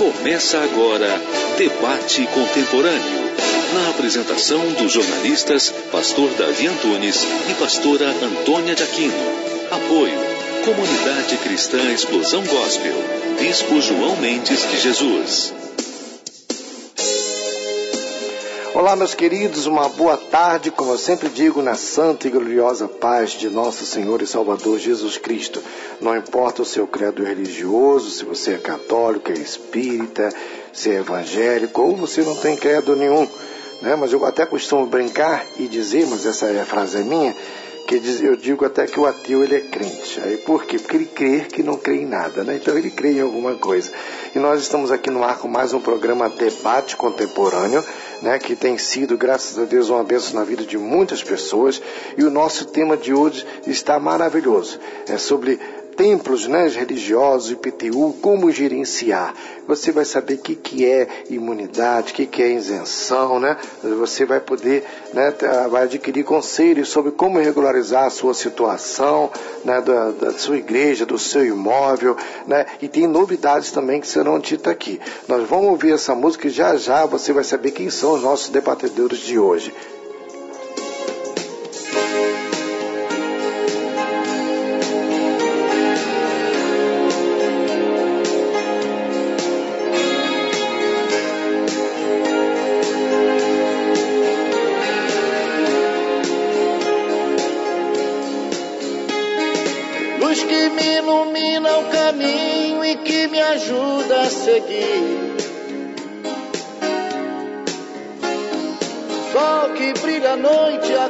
Começa agora Debate Contemporâneo. Na apresentação dos jornalistas Pastor Davi Antunes e Pastora Antônia de Aquino. Apoio Comunidade Cristã Explosão Gospel. Bispo João Mendes de Jesus. Olá, meus queridos, uma boa tarde, como eu sempre digo, na santa e gloriosa paz de nosso Senhor e Salvador Jesus Cristo. Não importa o seu credo religioso, se você é católico, é espírita, se é evangélico ou você não tem credo nenhum, né? Mas eu até costumo brincar e dizer, mas essa é frase minha, que eu digo até que o ateu ele é crente. Aí por quê? Porque ele crê que não crê em nada, né? Então ele crê em alguma coisa. E nós estamos aqui no ar com mais um programa Debate Contemporâneo, né? Que tem sido, graças a Deus, uma bênção na vida de muitas pessoas. E o nosso tema de hoje está maravilhoso. É sobre templos né, religiosos, IPTU, como gerenciar. Você vai saber o que, que é imunidade, o que, que é isenção, né? Você vai poder, né, vai adquirir conselhos sobre como regularizar a sua situação, né, da, da sua igreja, do seu imóvel, né? E tem novidades também que serão ditas aqui. Nós vamos ouvir essa música e já já você vai saber quem são os nossos debatedores de hoje.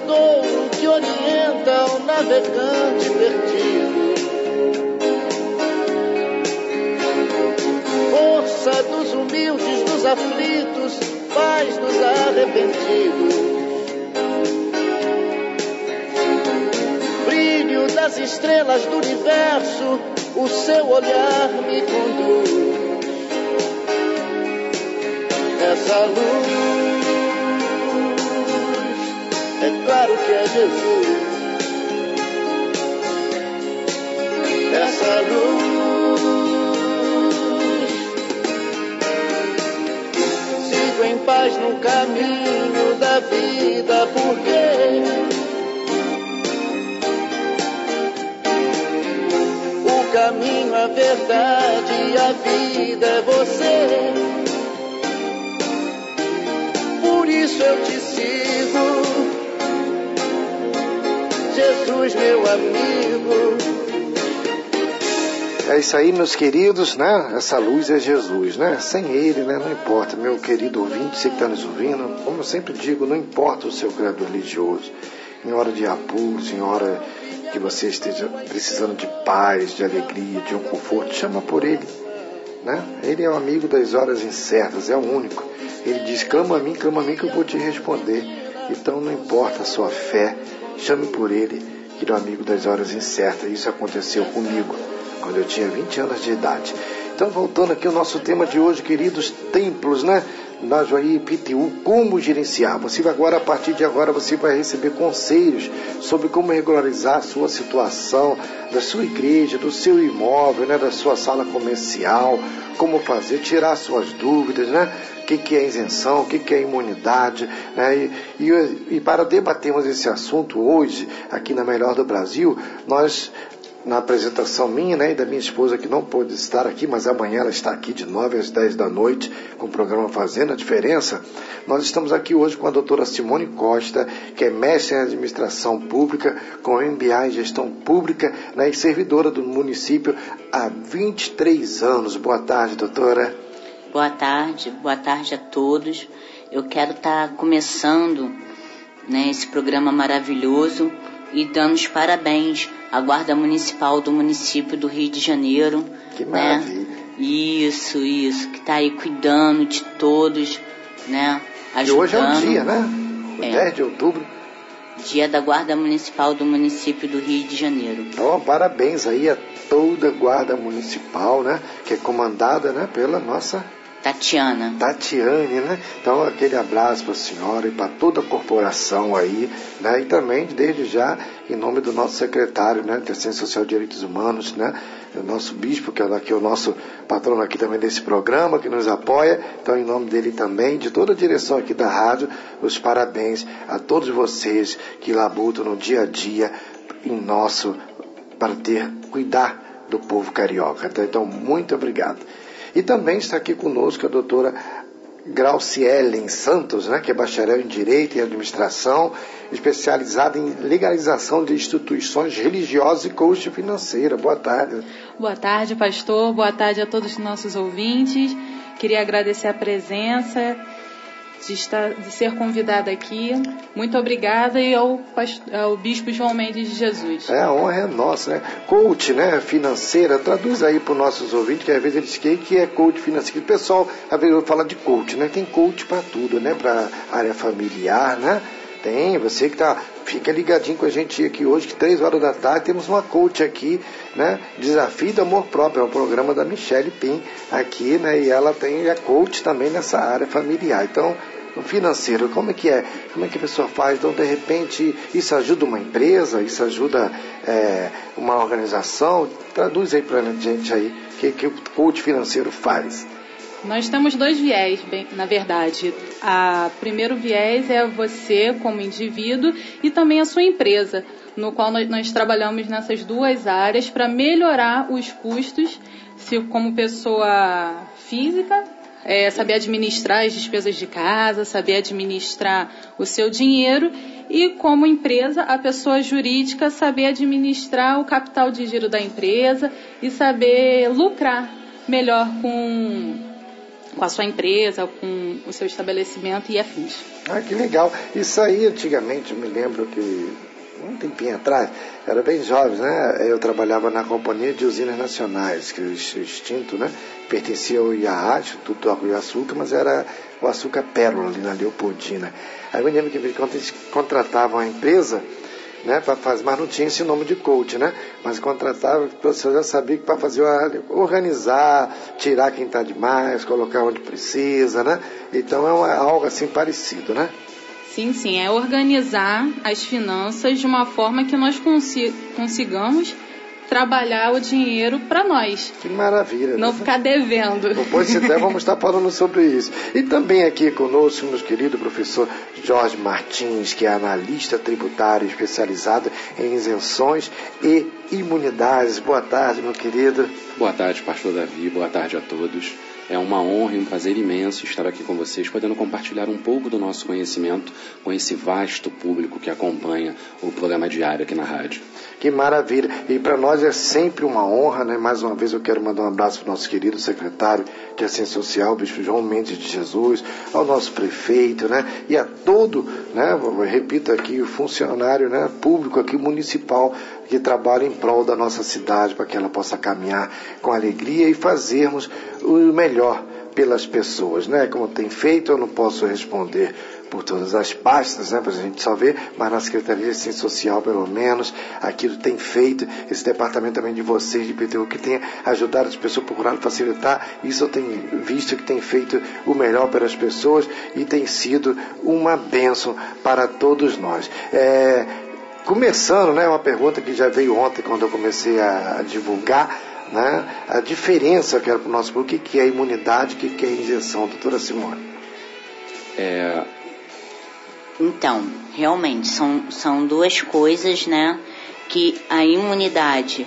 que orienta o navegante perdido. Força dos humildes, dos aflitos, paz dos arrependidos. Brilho das estrelas do universo, o seu olhar me conduz. Essa luz é claro que é Jesus. Essa luz. Sigo em paz no caminho da vida, porque o caminho, a verdade e a vida é você. Por isso eu te sigo. Jesus, meu amigo. É isso aí, meus queridos, né? Essa luz é Jesus, né? Sem ele, né? Não importa, meu querido ouvinte, você que está nos ouvindo, como eu sempre digo, não importa o seu credo religioso. Em hora de apuros, em hora que você esteja precisando de paz, de alegria, de um conforto, chama por ele. Né? Ele é o amigo das horas incertas, é o único. Ele diz: clama a mim, clama a mim que eu vou te responder. Então não importa a sua fé, Chame por ele, é o amigo das horas incertas. Isso aconteceu comigo quando eu tinha 20 anos de idade. Então, voltando aqui ao nosso tema de hoje, queridos templos, né? Na Joaí PTU, como gerenciar. Você agora, a partir de agora, você vai receber conselhos sobre como regularizar a sua situação, da sua igreja, do seu imóvel, né? Da sua sala comercial, como fazer, tirar suas dúvidas, né? O que, que é isenção, o que, que é imunidade, né? E, e, e para debatermos esse assunto hoje, aqui na Melhor do Brasil, nós na apresentação minha né, e da minha esposa que não pôde estar aqui, mas amanhã ela está aqui de 9 às 10 da noite com o programa Fazendo a Diferença. Nós estamos aqui hoje com a doutora Simone Costa, que é mestre em administração pública, com MBA em gestão pública né, e servidora do município há 23 anos. Boa tarde, doutora. Boa tarde, boa tarde a todos. Eu quero estar começando né, esse programa maravilhoso e dando os parabéns à Guarda Municipal do município do Rio de Janeiro. Que né? maravilha. Isso, isso, que está aí cuidando de todos, né? Ajudando. E hoje é o dia, né? O É. 10 de outubro. Dia da Guarda Municipal do município do Rio de Janeiro. Então, parabéns aí a toda a guarda municipal, né? Que é comandada, né? Pela nossa Tatiana. Tatiane, né? Então, aquele abraço para a senhora e para toda a corporação aí, né? E também, desde já, em nome do nosso secretário, né? De Social e Direitos Humanos, né? O nosso bispo, que é aqui o nosso patrono aqui também desse programa, que nos apoia. Então, em nome dele também, de toda a direção aqui da rádio, os parabéns a todos vocês que labutam no dia a dia em nosso, para ter, cuidar do povo carioca. Então, muito obrigado. E também está aqui conosco a doutora Graucielen Santos, né, que é bacharel em Direito e Administração, especializada em legalização de instituições religiosas e coach financeira. Boa tarde. Boa tarde, pastor. Boa tarde a todos os nossos ouvintes. Queria agradecer a presença de, estar, de ser convidada aqui. Muito obrigada e ao, ao Bispo João Mendes de Jesus. É, a honra é nossa, né? Coach, né, financeira, traduz aí para os nossos ouvintes, que às vezes eles querem que é coach financeiro. O pessoal, às vezes, fala de coach, né? Tem coach para tudo, né? Para área familiar, né? Tem, você que tá, fica ligadinho com a gente aqui hoje, que três horas da tarde temos uma coach aqui, né? Desafio do Amor Próprio, é um programa da Michelle Pim aqui, né? E ela tem a coach também nessa área familiar. Então, financeiro, como é que é? Como é que a pessoa faz? Então, de repente, isso ajuda uma empresa, isso ajuda é, uma organização? Traduz aí para a gente aí, o que, que o coach financeiro faz? Nós temos dois viés, bem, na verdade. O primeiro viés é você como indivíduo e também a sua empresa, no qual nós, nós trabalhamos nessas duas áreas para melhorar os custos, se como pessoa física, é, saber administrar as despesas de casa, saber administrar o seu dinheiro e como empresa, a pessoa jurídica saber administrar o capital de giro da empresa e saber lucrar melhor com com a sua empresa, com o seu estabelecimento e afins. Ah, que legal. Isso aí, antigamente, eu me lembro que, um tempinho atrás, era bem jovem, né? Eu trabalhava na Companhia de Usinas Nacionais, que é extinto, né? Pertencia ao IAA, Instituto do e Açúcar, mas era o açúcar pérola ali na Leopoldina. Aí eu me lembro que quando eles contratavam a empresa, né, para fazer, mas não tinha esse nome de coach, né? Mas contratava, o professor já sabia que para fazer organizar, tirar quem está demais, colocar onde precisa, né? Então é uma, algo assim parecido, né? Sim, sim, é organizar as finanças de uma forma que nós consi consigamos trabalhar o dinheiro para nós. Que maravilha. Não né? ficar devendo. Depois, se der, vamos estar falando sobre isso. E também aqui conosco, meu querido professor Jorge Martins, que é analista tributário especializado em isenções e imunidades. Boa tarde, meu querido. Boa tarde, pastor Davi. Boa tarde a todos. É uma honra e um prazer imenso estar aqui com vocês, podendo compartilhar um pouco do nosso conhecimento com esse vasto público que acompanha o programa diário aqui na rádio. Que maravilha. E para nós é sempre uma honra, né? Mais uma vez eu quero mandar um abraço para o nosso querido secretário de Assistência Social, Bispo João Mendes de Jesus, ao nosso prefeito, né? E a todo, né? Repito aqui, o funcionário né? público aqui, municipal, que trabalha em prol da nossa cidade, para que ela possa caminhar com alegria e fazermos o melhor pelas pessoas, né? Como tem feito, eu não posso responder por todas as pastas, né, para a gente só ver, mas na Secretaria de Assistência Social, pelo menos, aquilo tem feito, esse departamento também de vocês, de PTU, que tem ajudado as pessoas, procurado facilitar, isso eu tenho visto que tem feito o melhor para as pessoas e tem sido uma bênção para todos nós. É, começando, né, uma pergunta que já veio ontem quando eu comecei a divulgar, né, a diferença, eu quero para o nosso público, o que é imunidade, o que é injeção, doutora Simone. É, Então, realmente, são, são duas coisas, né? Que a imunidade,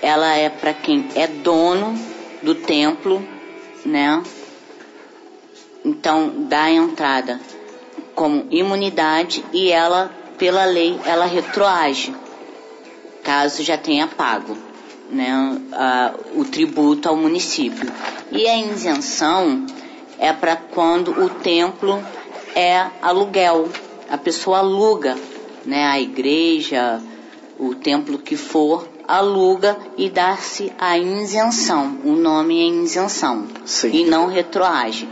ela é para quem é dono do templo, né? Então, dá a entrada como imunidade e ela, pela lei, ela retroage, caso já tenha pago, né? a- o tributo ao município. E a isenção é para quando o templo é aluguel. A pessoa aluga, né? A igreja, o templo que for, aluga e dá-se a isenção. O nome é isenção Sim. e não retroage.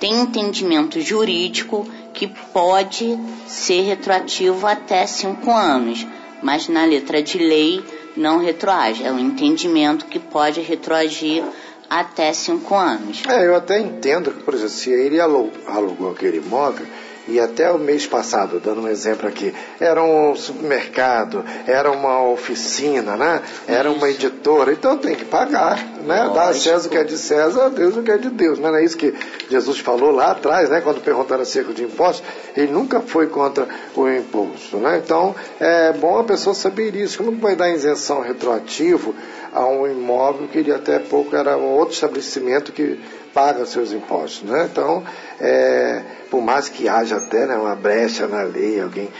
Tem entendimento jurídico que pode ser retroativo até cinco anos, mas na letra de lei não retroage. É um entendimento que pode retroagir até cinco anos. É, eu até entendo que, por exemplo, se ele alu- alugou aquele imóvel e até o mês passado, dando um exemplo aqui, era um supermercado, era uma oficina, né? Era uma editora, então tem que pagar, né? Dá a César o que é de César, a Deus o que é de Deus, né? Não é isso que Jesus falou lá atrás, né? Quando perguntaram acerca de impostos, ele nunca foi contra o imposto, né? Então, é bom a pessoa saber isso. Como vai dar isenção retroativo a um imóvel que ele até pouco era um outro estabelecimento que paga seus impostos, né? Então, é, por mais que haja até né, uma brecha na lei, alguém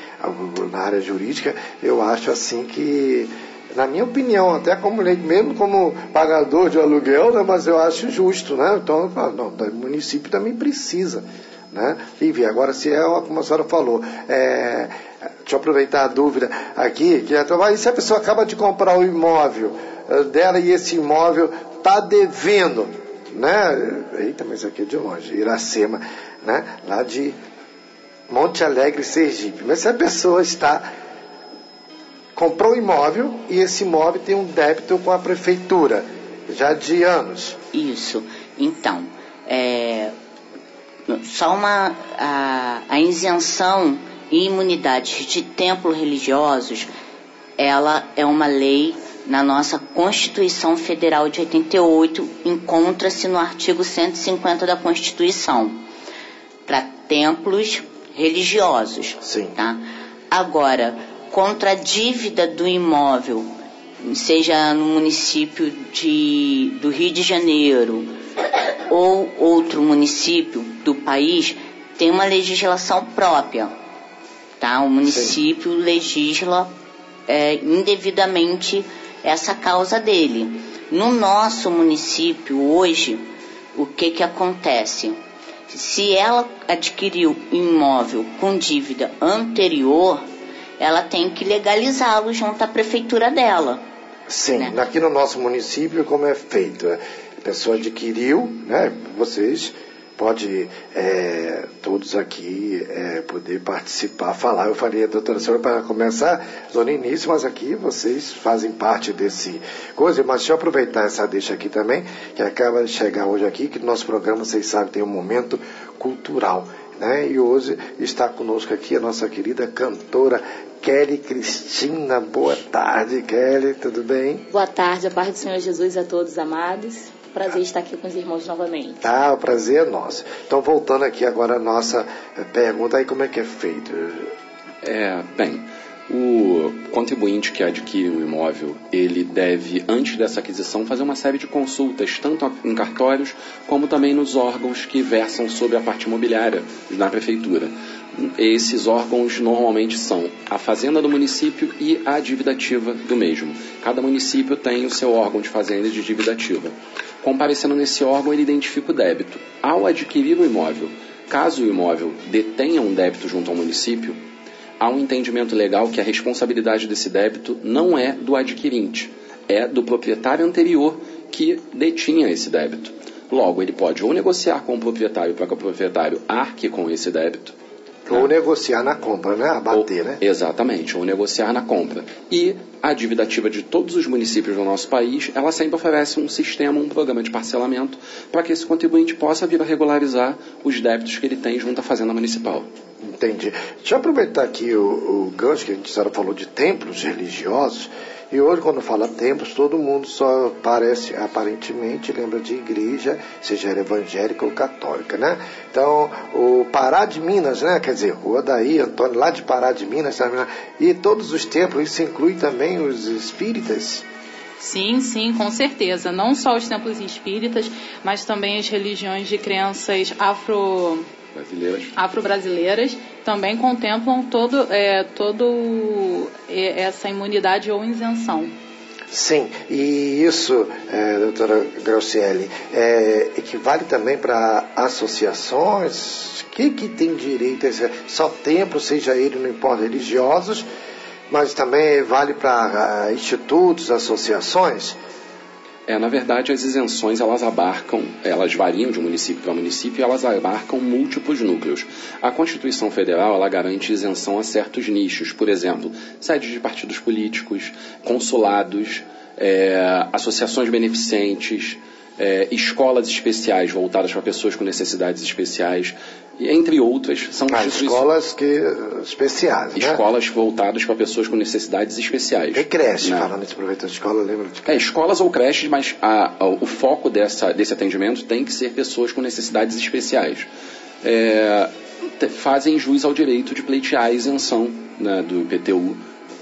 na área jurídica, eu acho assim que, na minha opinião, até como mesmo como pagador de aluguel, né, mas eu acho justo, né? Então, não, o município também precisa. Né? Vivi, agora se é como a senhora falou, é, deixa eu aproveitar a dúvida aqui, que é, e se a pessoa acaba de comprar o imóvel eh, dela e esse imóvel está devendo, né? Eita, mas aqui é de longe, Iracema, né? Lá de Monte Alegre, Sergipe. Mas se a pessoa está comprou o imóvel e esse imóvel tem um débito com a prefeitura já de anos. Isso. Então, é, só uma a, a isenção e imunidades de templos religiosos, ela é uma lei na nossa Constituição Federal de 88, encontra-se no artigo 150 da Constituição, para templos religiosos. Sim. Tá? Agora, contra a dívida do imóvel, seja no município de, do Rio de Janeiro ou outro município do país, tem uma legislação própria. Tá? O município legisla é, indevidamente essa causa dele. No nosso município hoje, o que que acontece? Se ela adquiriu imóvel com dívida anterior, ela tem que legalizá-lo junto à prefeitura dela. Sim, né? aqui no nosso município, como é feito? A pessoa adquiriu, né? Vocês pode é, todos aqui é, poder participar, falar. Eu falei, doutora senhora, para começar no início, mas aqui vocês fazem parte desse coisa. Mas deixa eu aproveitar essa deixa aqui também, que acaba de chegar hoje aqui, que no nosso programa, vocês sabem, tem um momento cultural. Né? E hoje está conosco aqui a nossa querida cantora Kelly Cristina. Boa tarde, Kelly, tudo bem? Boa tarde, a paz do Senhor Jesus a todos amados. Prazer estar aqui com os irmãos novamente. Tá, o prazer é nosso. Então, voltando aqui agora a nossa eh, pergunta, aí como é que é feito? É, bem, o contribuinte que adquire um imóvel, ele deve, antes dessa aquisição, fazer uma série de consultas, tanto em cartórios, como também nos órgãos que versam sobre a parte imobiliária na prefeitura. Esses órgãos normalmente são a Fazenda do município e a dívida ativa do mesmo. Cada município tem o seu órgão de fazenda e de dívida ativa. Comparecendo nesse órgão, ele identifica o débito. Ao adquirir o imóvel, caso o imóvel detenha um débito junto ao município, há um entendimento legal que a responsabilidade desse débito não é do adquirente, é do proprietário anterior que detinha esse débito. Logo, ele pode ou negociar com o proprietário para que o proprietário arque com esse débito, Ou negociar na compra, né? Abater, ou, né? Exatamente, ou negociar na compra. E a dívida ativa de todos os municípios do nosso país, ela sempre oferece um sistema, um programa de parcelamento para que esse contribuinte possa vir a regularizar os débitos que ele tem junto à Fazenda Municipal. Entendi. Deixa eu aproveitar aqui o, o gancho que a gente senhora falou de templos religiosos. E hoje, quando fala templos, todo mundo só parece, aparentemente, lembra de igreja, seja evangélica ou católica, né? Então, o Pará de Minas, né? Quer dizer, Rua daí, Antônio, lá de Pará de Minas, sabe? e todos os templos, isso inclui também os espíritas? Sim, sim, com certeza. Não só os templos espíritas, mas também as religiões de crenças afro Brasileiras. afro-brasileiras também contemplam todo, é, todo essa imunidade ou isenção. Sim, e isso, é, doutora Graucielli, é, equivale também para associações? que, que tem direito a esse, só templo, seja ele, não importa, religiosos, Mas também vale para uh, institutos, associações? É, na verdade, as isenções elas abarcam, elas variam de município para município e elas abarcam múltiplos núcleos. A Constituição Federal ela garante isenção a certos nichos, por exemplo, sedes de partidos políticos, consulados, é, associações beneficentes, é, escolas especiais voltadas para pessoas com necessidades especiais, entre outras, são ah, escolas que, especiais, né? Escolas voltadas para pessoas com necessidades especiais. E creche, né? falando de proveito de escola, lembra de É, escolas ou creches, mas a, a, o foco dessa, desse atendimento tem que ser pessoas com necessidades especiais. É, fazem jus ao direito de pleitear a isenção né, do IPTU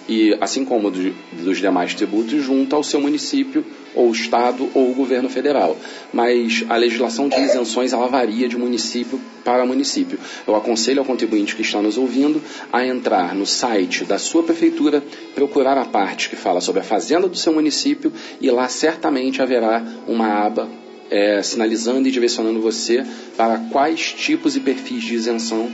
e, assim como do, dos demais tributos, junto ao seu município, ou Estado, ou governo federal. Mas a legislação de isenções ela varia de município para município. Eu aconselho ao contribuinte que está nos ouvindo a entrar no site da sua prefeitura, procurar a parte que fala sobre a fazenda do seu município e lá certamente haverá uma aba é, sinalizando e direcionando você para quais tipos e perfis de isenção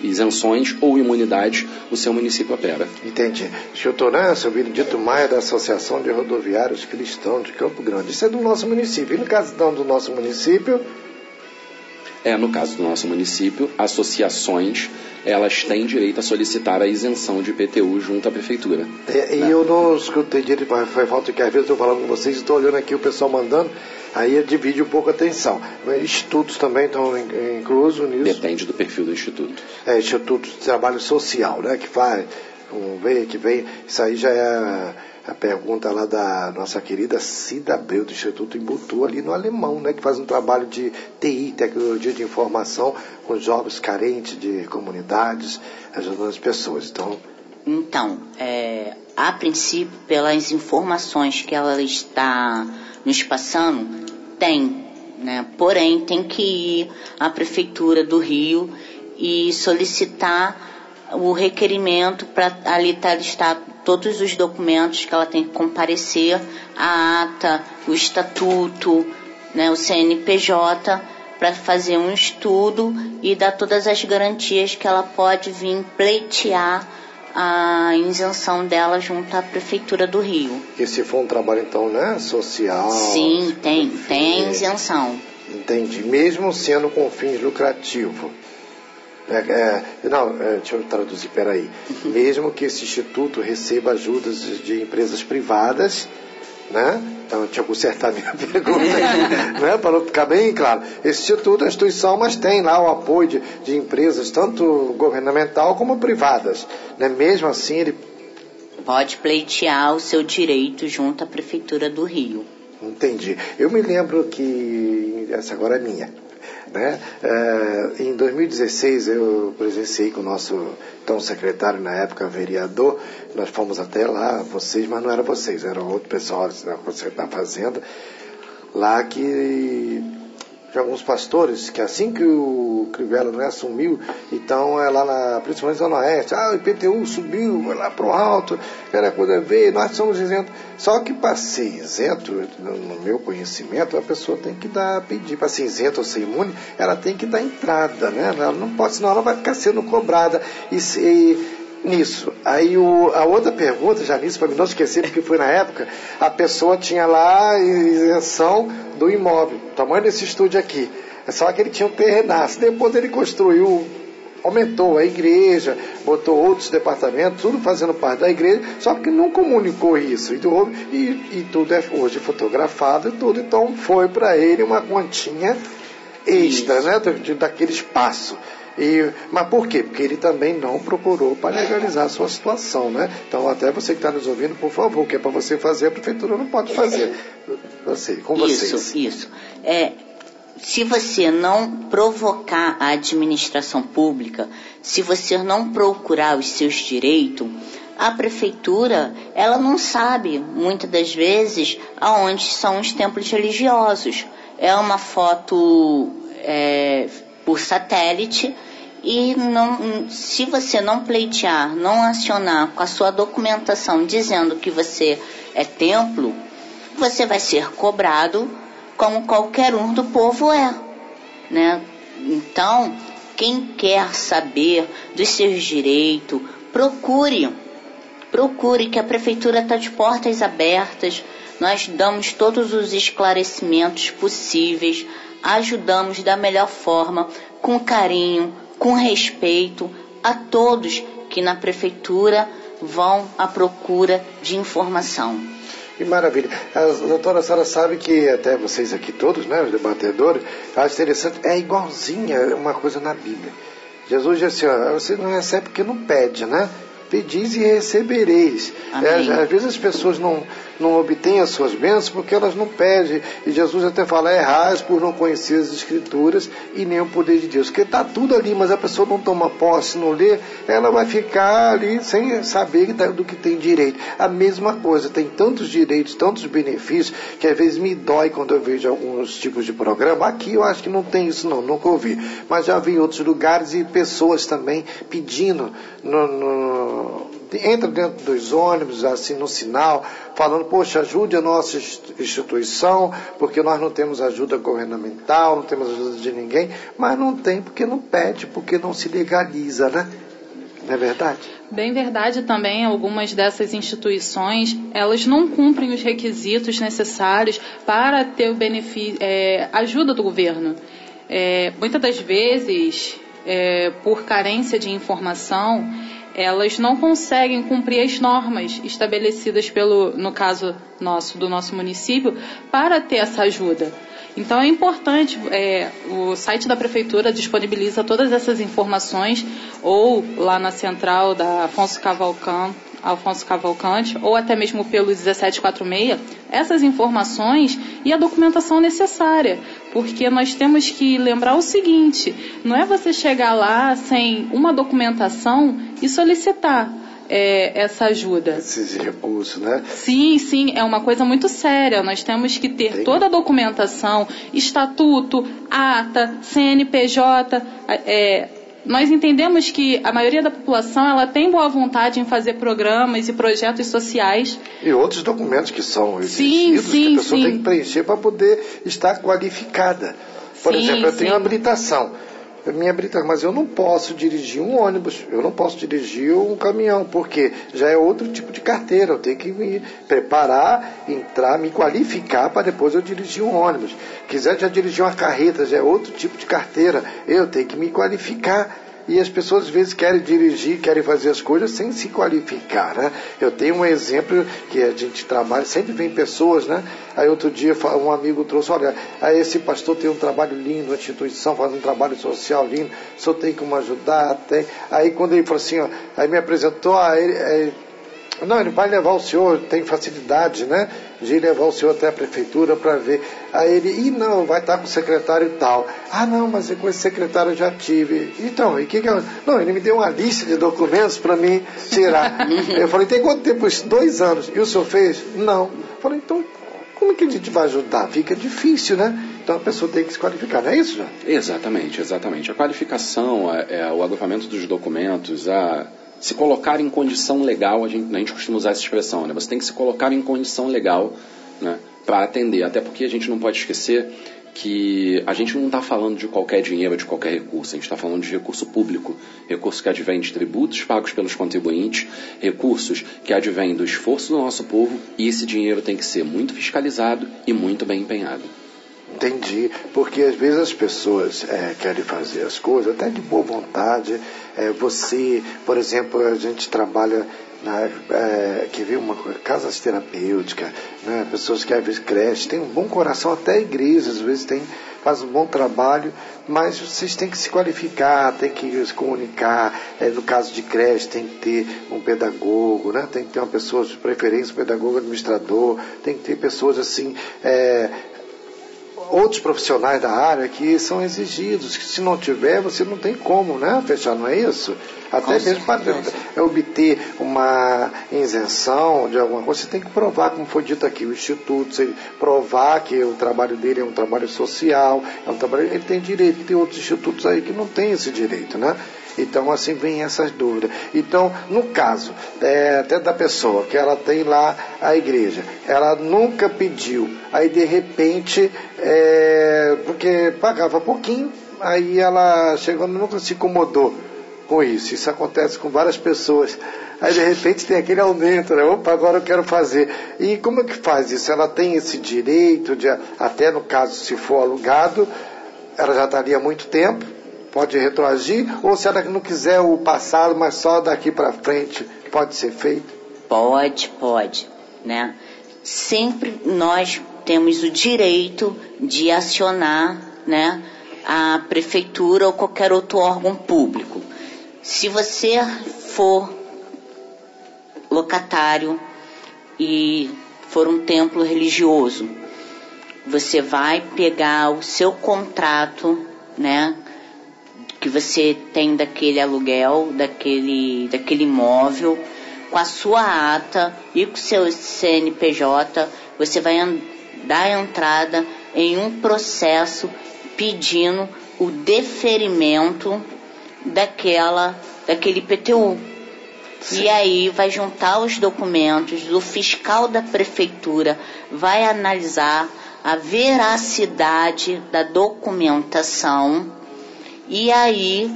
isenções ou imunidades o seu município opera. Entendi. Chutorã, seu Benedito Maia, da Associação de Rodoviários Cristãos de Campo Grande. Isso é do nosso município. E no caso então, do nosso município? É, no caso do nosso município, associações elas têm direito a solicitar a isenção de IPTU junto à prefeitura. É, e né? eu não escutei direito, foi falta que às vezes estou falando com vocês, estou olhando aqui o pessoal mandando, aí divide um pouco a atenção. Institutos também estão inclusos nisso? Depende do perfil do instituto. É, Instituto de Trabalho Social, né, que faz, um vem, que vem, isso aí já é a pergunta lá da nossa querida Cida Abreu, do Instituto Imbutu, ali no Alemão, né, que faz um trabalho de TI, tecnologia de informação, com jovens carentes de comunidades, ajudando as pessoas. Então, então é, a princípio, pelas informações que ela está nos passando, tem, né? porém tem que ir à Prefeitura do Rio e solicitar o requerimento para ali tá listado todos os documentos que ela tem que comparecer, a ata, o estatuto, né, o CNPJ, para fazer um estudo e dar todas as garantias que ela pode vir pleitear a isenção dela junto à Prefeitura do Rio. E se for um trabalho, então, né, social? Sim, tem, tem isenção. Entendi. Mesmo sendo com fins lucrativos. É, é, não, é, deixa eu traduzir, peraí. Mesmo que esse instituto receba ajudas de empresas privadas, né? Então, eu consertar a minha pergunta aqui, né? para ficar bem claro. Esse instituto é uma instituição, mas tem lá o apoio de, de empresas, tanto governamental como privadas. Né? Mesmo assim, ele. Pode pleitear o seu direito junto à Prefeitura do Rio. Entendi. Eu me lembro que. Essa agora é minha né? É, em 2016 eu presenciei com o nosso então secretário na época, vereador, nós fomos até lá, vocês, mas não era vocês, era outro pessoal da fazenda, lá que de alguns pastores, que assim que o Crivella né, assumiu, então é lá na, principalmente Zona Oeste, ah, o IPTU subiu, vai lá pro alto, era coisa ver, nós somos isentos. Só que para ser isento, no meu conhecimento, a pessoa tem que dar, pedir para ser isento ou ser imune, ela tem que dar entrada, né? Ela não pode, senão ela vai ficar sendo cobrada. E, se, nisso. Aí o, a outra pergunta, já nisso, para não esquecer, porque foi na época, a pessoa tinha lá isenção do imóvel, tamanho desse estúdio aqui. É só que ele tinha um terrenaço. Depois ele construiu, aumentou a igreja, botou outros departamentos, tudo fazendo parte da igreja, só que não comunicou isso. E, e, e tudo é hoje fotografado e tudo. Então foi para ele uma continha extra, isso. né? Daquele espaço. E, mas por quê? Porque ele também não procurou para legalizar a sua situação, né? Então, até você que está nos ouvindo, por favor, que é para você fazer, a prefeitura não pode fazer. Você, com vocês. Isso, isso. É, se você não provocar a administração pública, se você não procurar os seus direitos, a prefeitura ela não sabe muitas das vezes aonde são os templos religiosos. É uma foto é, por satélite e não, se você não pleitear, não acionar com a sua documentação dizendo que você é templo, você vai ser cobrado como qualquer um do povo é, né? Então, quem quer saber dos seus direitos, procure procure que a prefeitura está de portas abertas. Nós damos todos os esclarecimentos possíveis, ajudamos da melhor forma, com carinho, com respeito a todos que na prefeitura vão à procura de informação. Que maravilha. A doutora Sara sabe que até vocês aqui todos, né, os debatedores, acho interessante, é igualzinha uma coisa na Bíblia. Jesus disse assim, ó, você não recebe porque não pede, né? Pedis e recebereis. É, às vezes as pessoas não, não obtêm as suas bênçãos porque elas não pedem. E Jesus até fala, errais por não conhecer as Escrituras e nem o poder de Deus. Porque está tudo ali, mas a pessoa não toma posse, não lê, ela vai ficar ali sem saber do que tem direito. A mesma coisa, tem tantos direitos, tantos benefícios, que às vezes me dói quando eu vejo alguns tipos de programa. Aqui eu acho que não tem isso não, nunca ouvi. Mas já vi em outros lugares e pessoas também pedindo no, no entra dentro dos ônibus, assim, no sinal, falando, poxa, ajude a nossa instituição, porque nós não temos ajuda governamental, não temos ajuda de ninguém, mas não tem porque não pede, porque não se legaliza, né? Não é verdade? Bem verdade também, algumas dessas instituições, elas não cumprem os requisitos necessários para ter o benefício, é, ajuda do governo. É, muitas das vezes, é, por carência de informação, elas não conseguem cumprir as normas estabelecidas pelo, no caso nosso, do nosso município, para ter essa ajuda. Então é importante, é, o site da prefeitura disponibiliza todas essas informações, ou lá na central da Afonso Cavalcante, Alfonso Cavalcante, ou até mesmo pelo 1746, essas informações e a documentação necessária. Porque nós temos que lembrar o seguinte: não é você chegar lá sem uma documentação e solicitar. É, essa ajuda. Esses recursos, né? Sim, sim, é uma coisa muito séria. Nós temos que ter Tem. toda a documentação, estatuto, ata, CNPJ, é, nós entendemos que a maioria da população ela tem boa vontade em fazer programas e projetos sociais. E outros documentos que são exigidos sim, sim, que a pessoa sim. tem que preencher para poder estar qualificada. Por exemplo, eu tenho habilitação. Minha habilitação, mas eu não posso dirigir um ônibus, eu não posso dirigir um caminhão, porque já é outro tipo de carteira. Eu tenho que me preparar, entrar, me qualificar para depois eu dirigir um ônibus. Quiser já dirigir uma carreta, já é outro tipo de carteira. Eu tenho que me qualificar e as pessoas às vezes querem dirigir, querem fazer as coisas sem se qualificar, né? Eu tenho um exemplo que a gente trabalha, sempre vem pessoas, né? Aí outro dia um amigo trouxe, olha, aí esse pastor tem um trabalho lindo, uma instituição faz um trabalho social lindo, senhor tem como ajudar, tem. Aí quando ele falou assim, ó, aí me apresentou, ah, ele, é, não, ele vai levar o senhor, tem facilidade, né? De levar o senhor até a prefeitura para ver. Aí ele, e não, vai estar com o secretário e tal. Ah, não, mas com esse secretário eu já tive. Então, e que que eu... Não, ele me deu uma lista de documentos para mim tirar. eu falei, tem quanto tempo isso? Dois anos. E o senhor fez? Não. Eu falei, então, como é que a gente vai ajudar? Fica difícil, né? Então a pessoa tem que se qualificar, não é isso, já? Exatamente, exatamente. A qualificação, é, é o agrupamento dos documentos, a se colocar em condição legal, a gente, a gente costuma usar essa expressão, né? Você tem que se colocar em condição legal né, para atender. Até porque a gente não pode esquecer que a gente não está falando de qualquer dinheiro, de qualquer recurso, a gente está falando de recurso público, recurso que advém de tributos pagos pelos contribuintes, recursos que advêm do esforço do nosso povo e esse dinheiro tem que ser muito fiscalizado e muito bem empenhado. Entendi, porque às vezes as pessoas é, querem fazer as coisas até de boa vontade. É, você, por exemplo, a gente trabalha na, é, que vê uma casas terapêuticas, né, pessoas que às vezes crescem, tem um bom coração, até igrejas às vezes tem, faz um bom trabalho, mas vocês têm que se qualificar, têm que se comunicar. É, no caso de creche, tem que ter um pedagogo, né? tem que ter uma pessoa de preferência, um pedagogo administrador, tem que ter pessoas assim, é, outros profissionais da área que são exigidos, que se não tiver, você não tem como né, fechar, não é isso? Até mesmo para obter uma isenção de alguma coisa, você tem que provar, como foi dito aqui, o Instituto, você provar que o trabalho dele é um trabalho social, é um trabalho, ele tem direito, tem outros institutos aí que não têm esse direito, né? Então, assim, vem essas dúvidas. Então, no caso é, até da pessoa que ela tem lá a igreja, ela nunca pediu, aí de repente, é, porque pagava pouquinho, aí ela chegou, nunca se incomodou com isso. Isso acontece com várias pessoas. Aí de repente tem aquele aumento, né? Opa, agora eu quero fazer. E como é que faz isso? Ela tem esse direito de, até no caso se for alugado, ela já estaria há muito tempo, pode retroagir, ou se ela não quiser o passado, mas só daqui para frente, pode ser feito? Pode, pode, né? Sempre nós temos o direito de acionar, né, a prefeitura ou qualquer outro órgão público. Se você for locatário e for um templo religioso, você vai pegar o seu contrato, né, que você tem daquele aluguel, daquele, daquele imóvel, com a sua ata e com o seu CNPJ, você vai dar entrada em um processo pedindo o deferimento daquela, daquele PTU. Sim. E aí vai juntar os documentos, o fiscal da prefeitura vai analisar a veracidade da documentação e aí,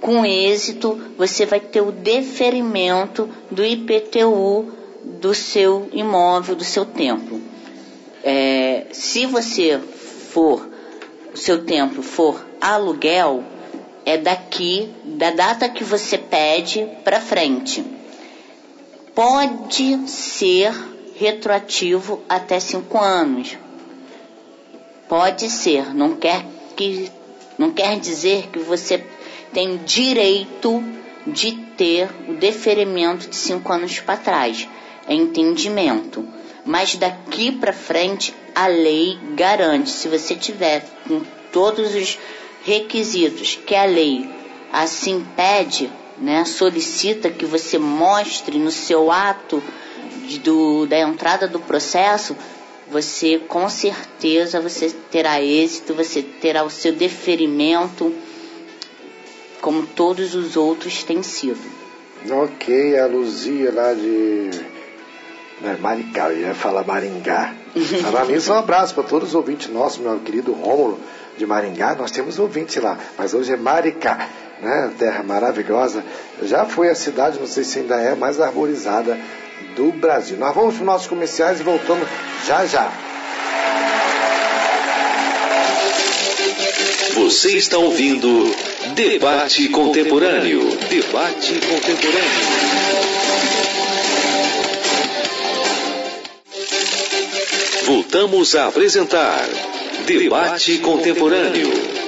com êxito, você vai ter o deferimento do IPTU do seu imóvel, do seu templo. É, se você for, o seu templo for aluguel, é daqui, da data que você pede para frente. Pode ser retroativo até cinco anos. Pode ser, não quer que não quer dizer que você tem direito de ter o deferimento de cinco anos para trás. É entendimento. Mas daqui para frente a lei garante, se você tiver com todos os requisitos que a lei assim pede, né, solicita que você mostre no seu ato do, da entrada do processo, você com certeza você terá êxito, você terá o seu deferimento, como todos os outros têm sido. Ok, a Luzia lá de não é Maricá, eu ia falar Maringá. Mas, um abraço para todos os ouvintes nossos, meu querido Rômulo de Maringá, nós temos ouvintes lá, mas hoje é Maricá, né? Terra maravilhosa. Já foi a cidade, não sei se ainda é, mais arborizada do Brasil. Nós vamos para os nossos comerciais e voltamos já já. Você está ouvindo Debate Contemporâneo. Debate Contemporâneo. Voltamos a apresentar Debate Contemporâneo.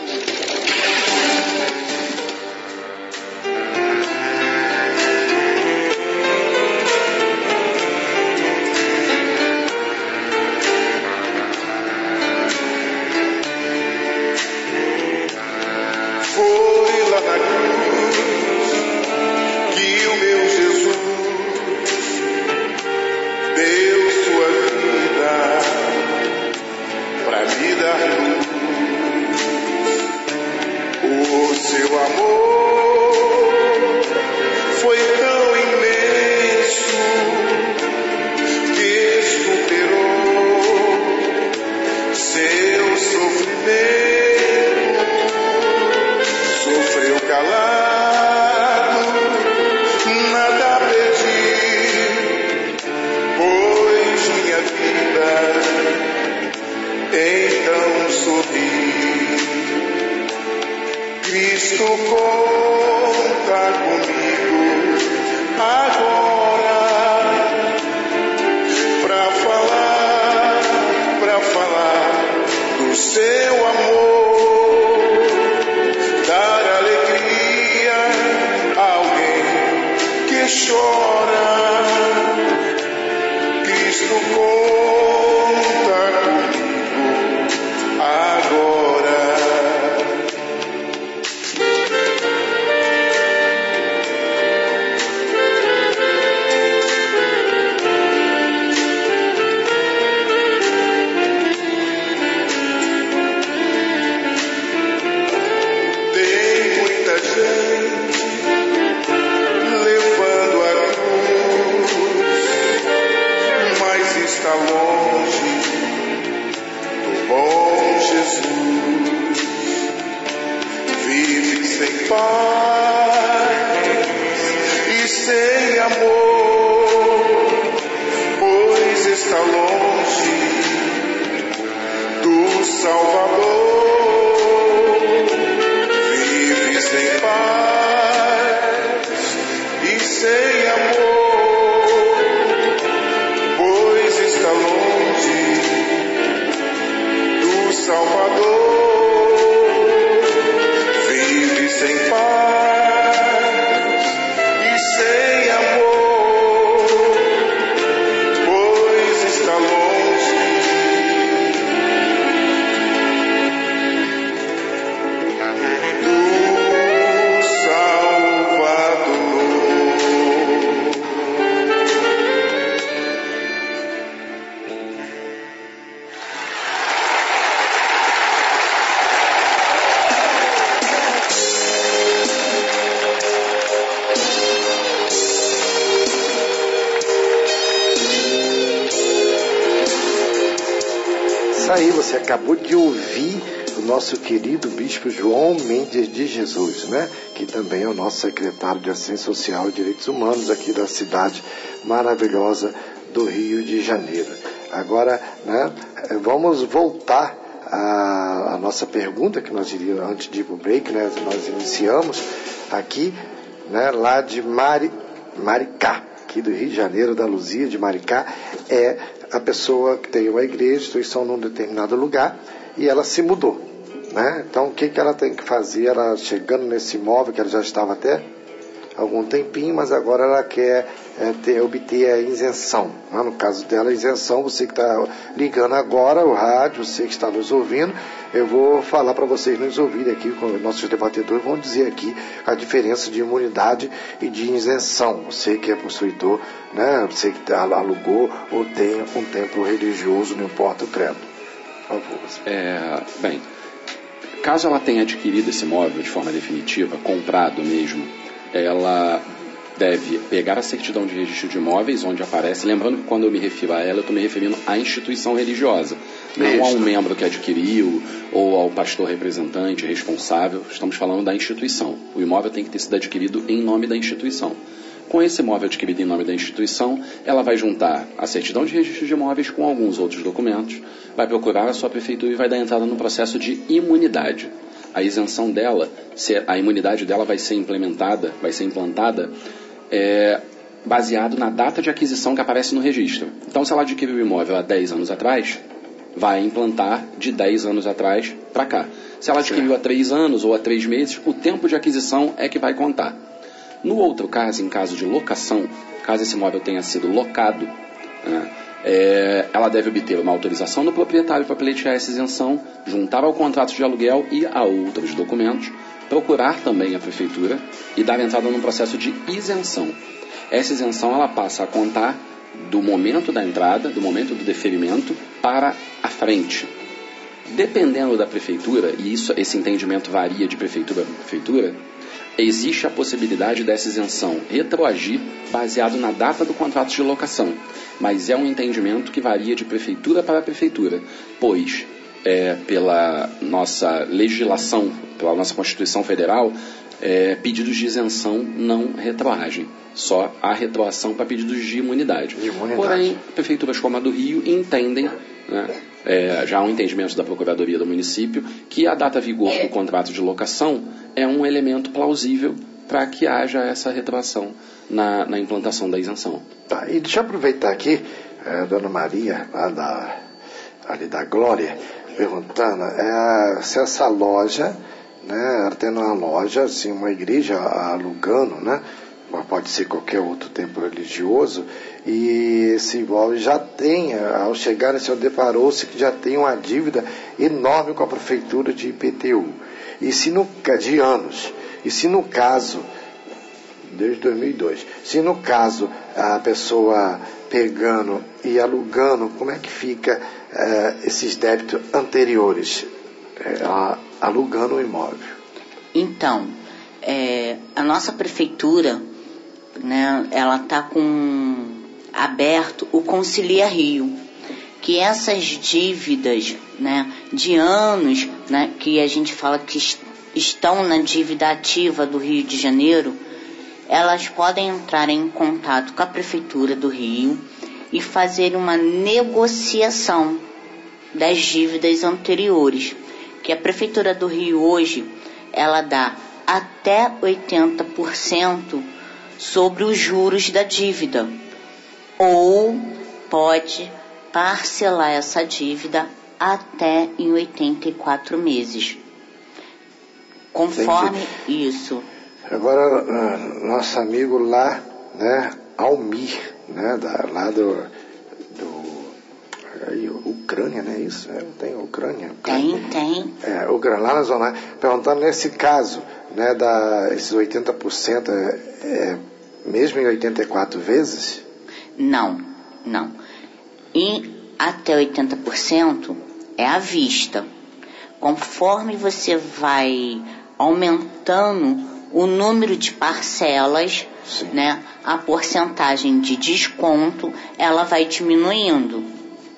Acabou de ouvir o nosso querido bispo João Mendes de Jesus, né? Que também é o nosso secretário de Assistência Social e Direitos Humanos aqui da cidade maravilhosa do Rio de Janeiro. Agora, né, vamos voltar à, à nossa pergunta que nós iríamos antes de ir o break, né? Nós iniciamos aqui, né, lá de Mari, Maricá, aqui do Rio de Janeiro, da Luzia de Maricá, é a pessoa que tem uma igreja, instituição num determinado lugar, e ela se mudou. Né? Então, o que, que ela tem que fazer? Ela chegando nesse imóvel, que ela já estava até algum tempinho, mas agora ela quer é, ter, obter a isenção. né? No caso dela, isenção, você que está ligando agora, o rádio, você que está nos ouvindo, eu vou falar para vocês nos ouvirem aqui, nossos debatedores vão dizer aqui a diferença de imunidade e de isenção. Você que é possuidor, né? você que tá- alugou ou tem um templo religioso, não importa o credo. Por favor. É, bem, caso ela tenha adquirido esse imóvel de forma definitiva, comprado mesmo, ela deve pegar a certidão de registro de imóveis, onde aparece, lembrando que quando eu me refiro a ela, eu estou me referindo à instituição religiosa, não a um membro que adquiriu ou ao pastor representante responsável, estamos falando da instituição. O imóvel tem que ter sido adquirido em nome da instituição. Com esse imóvel adquirido em nome da instituição, ela vai juntar a certidão de registro de imóveis com alguns outros documentos, vai procurar a sua prefeitura e vai dar entrada no processo de imunidade. A isenção dela, se- a imunidade dela vai ser implementada, vai ser implantada é, baseado na data de aquisição que aparece no registro. Então, se ela adquiriu o imóvel há 10 anos atrás, vai implantar de 10 anos atrás para cá. Se ela adquiriu há 3 anos ou há 3 meses, o tempo de aquisição é que vai contar. No outro caso, em caso de locação, caso esse imóvel tenha sido locado, né, é, ela deve obter uma autorização do proprietário para pleitear essa isenção, juntar ao contrato de aluguel e a outros documentos, procurar também a prefeitura e dar entrada no processo de isenção. Essa isenção ela passa a contar do momento da entrada, do momento do deferimento, para a frente. Dependendo da prefeitura, e isso, esse entendimento varia de prefeitura para prefeitura, existe a possibilidade dessa isenção retroagir baseado na data do contrato de locação, mas é um entendimento que varia de prefeitura para prefeitura, pois é, pela nossa legislação, pela nossa Constituição Federal, é, pedidos de isenção não retroagem, só há retroação para pedidos de imunidade. De imunidade. Porém, prefeituras como a do Rio entendem, né, é, já há um entendimento da Procuradoria do município, que a data vigor do contrato de locação é um elemento plausível para que haja essa retroação na, na implantação da isenção. Tá, e deixa eu aproveitar aqui, eh, Dona Maria, lá da, ali da Glória, perguntando é, se essa loja, né, ela tendo uma loja, assim, uma igreja alugando, né, mas pode ser qualquer outro templo religioso, e esse imóvel já tem, ao chegar nesse deparou-se que já tem uma dívida enorme com a prefeitura de IPTU. E se no, de anos. E se no caso desde 2002. Se no caso a pessoa pegando e alugando, como é que fica eh, esses débitos anteriores? A- alugando o imóvel. Então, é, a nossa prefeitura, né, ela está com aberto o Concilia Rio, que essas dívidas, né, de anos, né, que a gente fala que es- estão na dívida ativa do Rio de Janeiro, elas podem entrar em contato com a Prefeitura do Rio e fazer uma negociação das dívidas anteriores, que a Prefeitura do Rio hoje ela dá até 80% sobre os juros da dívida, ou pode parcelar essa dívida até em 84 meses. Conforme Entendi. isso. Agora, ah, nosso amigo lá, né, Almir, né, da, lá do, do aí, Ucrânia, né, isso? É, tem Ucrânia, Ucrânia. Tem, tem. É, Ucrânia, lá na zona, perguntando nesse caso, né, da, esses 80% é, é mesmo em 84 vezes? Não, não. E até 80% é à vista. Conforme você vai aumentando o número de parcelas, né, a porcentagem de desconto, ela vai diminuindo.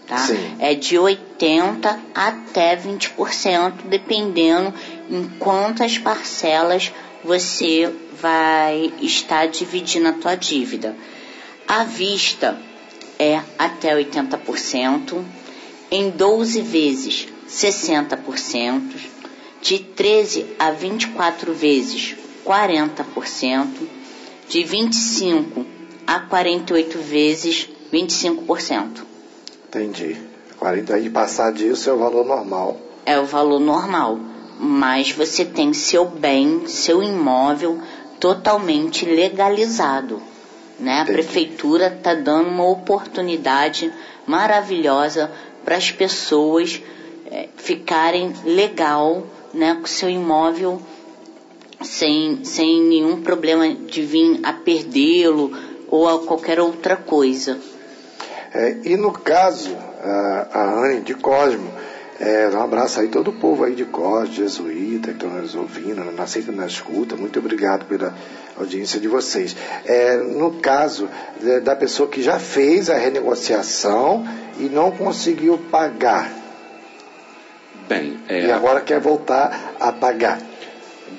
Tá? Sim. É de 80 até 20%, dependendo em quantas parcelas você vai estar dividindo a tua dívida. À vista é até 80%, em 12 vezes 60%, de 13 a 24 vezes 40%, de 25 a 48 vezes 25%. Entendi. 40 e passar disso é o valor normal. É o valor normal, mas você tem seu bem, seu imóvel totalmente legalizado. Né? A prefeitura está dando uma oportunidade maravilhosa para as pessoas é, ficarem legal né, com seu imóvel sem, sem nenhum problema de vir a perdê-lo ou a qualquer outra coisa. É, e no caso, a, a Anne de Cosmo, é, um abraço aí todo o povo aí de Cosmo, jesuíta, que estão nos ouvindo, na sempre na escuta. Muito obrigado pela audiência de vocês. É, no caso é, da pessoa que já fez a renegociação e não conseguiu pagar. Bem, é... E agora quer voltar a pagar.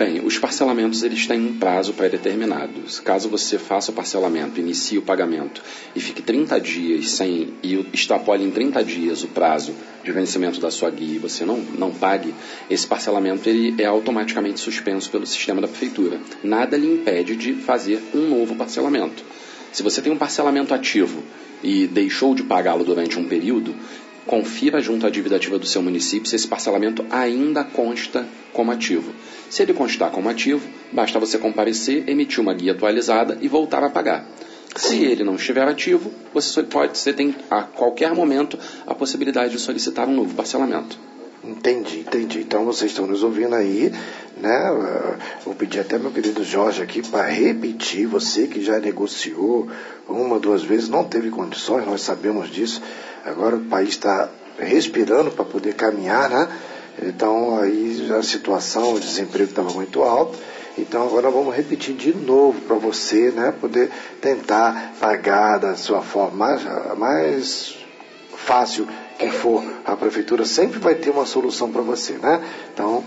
Bem, os parcelamentos eles têm um prazo pré-determinado. Caso você faça o parcelamento, inicie o pagamento e fique 30 dias sem e extrapole em 30 dias o prazo de vencimento da sua guia e você não, não pague, esse parcelamento ele é automaticamente suspenso pelo sistema da prefeitura. Nada lhe impede de fazer um novo parcelamento. Se você tem um parcelamento ativo e deixou de pagá-lo durante um período, confira junto à dívida ativa do seu município se esse parcelamento ainda consta como ativo. Se ele constar como ativo, basta você comparecer, emitir uma guia atualizada e voltar a pagar. Se ele não estiver ativo, você pode, você tem a qualquer momento a possibilidade de solicitar um novo parcelamento. Entendi, entendi. Então vocês estão nos ouvindo aí, né? Vou pedir até meu querido Jorge aqui para repetir, você que já negociou uma, duas vezes, não teve condições, nós sabemos disso. Agora o país está respirando para poder caminhar, né? Então aí a situação, o desemprego estava muito alto. Então agora vamos repetir de novo para você, né? Poder tentar pagar da sua forma mais, mais fácil que for, a prefeitura sempre vai ter uma solução para você, né? Então,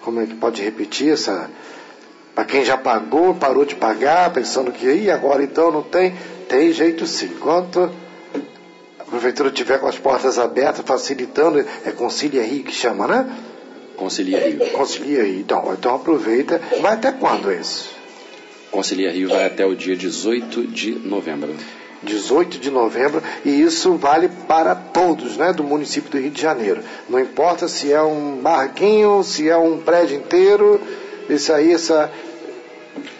como é que pode repetir essa. Para quem já pagou, parou de pagar, pensando que aí agora então não tem, tem jeito sim. Enquanto a prefeitura tiver com as portas abertas, facilitando, é Concilia Rio que chama, né? Concilia Rio. Concilia Rio. Então, então aproveita. Vai até quando esse? Concilia Rio vai até o dia 18 de novembro. 18 de novembro, e isso vale para todos né, do município do Rio de Janeiro. Não importa se é um barraquinho, se é um prédio inteiro, isso aí, essa,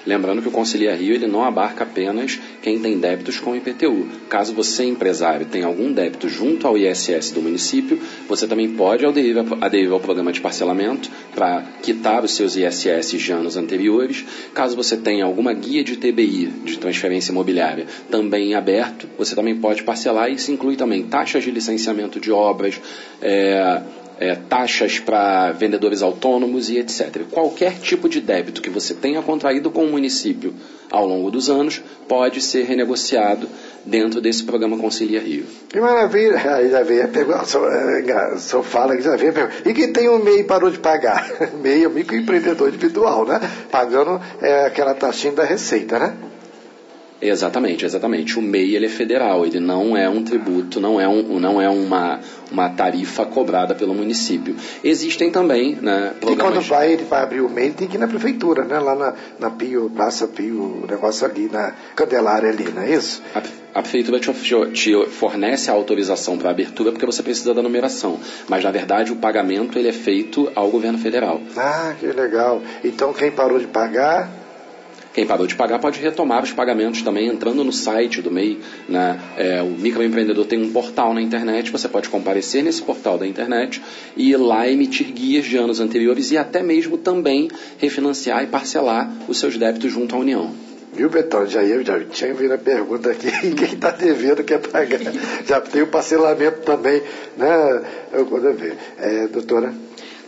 Lembrando que o Concilia Rio ele não abarca apenas quem tem débitos com IPTU. Caso você, empresário, tenha algum débito junto ao ISS do município, você também pode aderir, aderir ao programa de parcelamento para quitar os seus ISS de anos anteriores. Caso você tenha alguma guia de TBI, de transferência imobiliária, também aberto, você também pode parcelar isso inclui também taxas de licenciamento de obras, é, é, taxas para vendedores autônomos e etc. Qualquer tipo de débito que você tenha contraído com o município ao longo dos anos pode ser renegociado dentro desse programa Concilia Rio. Que maravilha! Aí já veio a pergunta, só, fala que já veio a pergunta. E quem tem um MEI parou de pagar? MEI é microempreendedor individual, né? Pagando é, aquela taxinha da receita, né? Exatamente, exatamente. O MEI ele é federal, ele não é um tributo, não é, um, não é uma, uma tarifa cobrada pelo município. Existem também né, programas... E quando vai, ele vai abrir o MEI, tem que ir na prefeitura, né? lá na, na Pio, Praça Pio, o negócio ali, na Candelária ali, não é isso? A, a prefeitura te, te, fornece a autorização para abertura porque você precisa da numeração, mas na verdade o pagamento ele é feito ao governo federal. Ah, que legal. Então quem parou de pagar quem parou de pagar pode retomar os pagamentos também entrando no site do MEI. Né? É, o microempreendedor tem um portal na internet, você pode comparecer nesse portal da internet e ir lá emitir guias de anos anteriores e até mesmo também refinanciar e parcelar os seus débitos junto à União. Viu, Betão? Já, ia, já tinha vindo a pergunta aqui, quem está devendo quer pagar. Já tem o parcelamento também, né? Eu. É, doutora?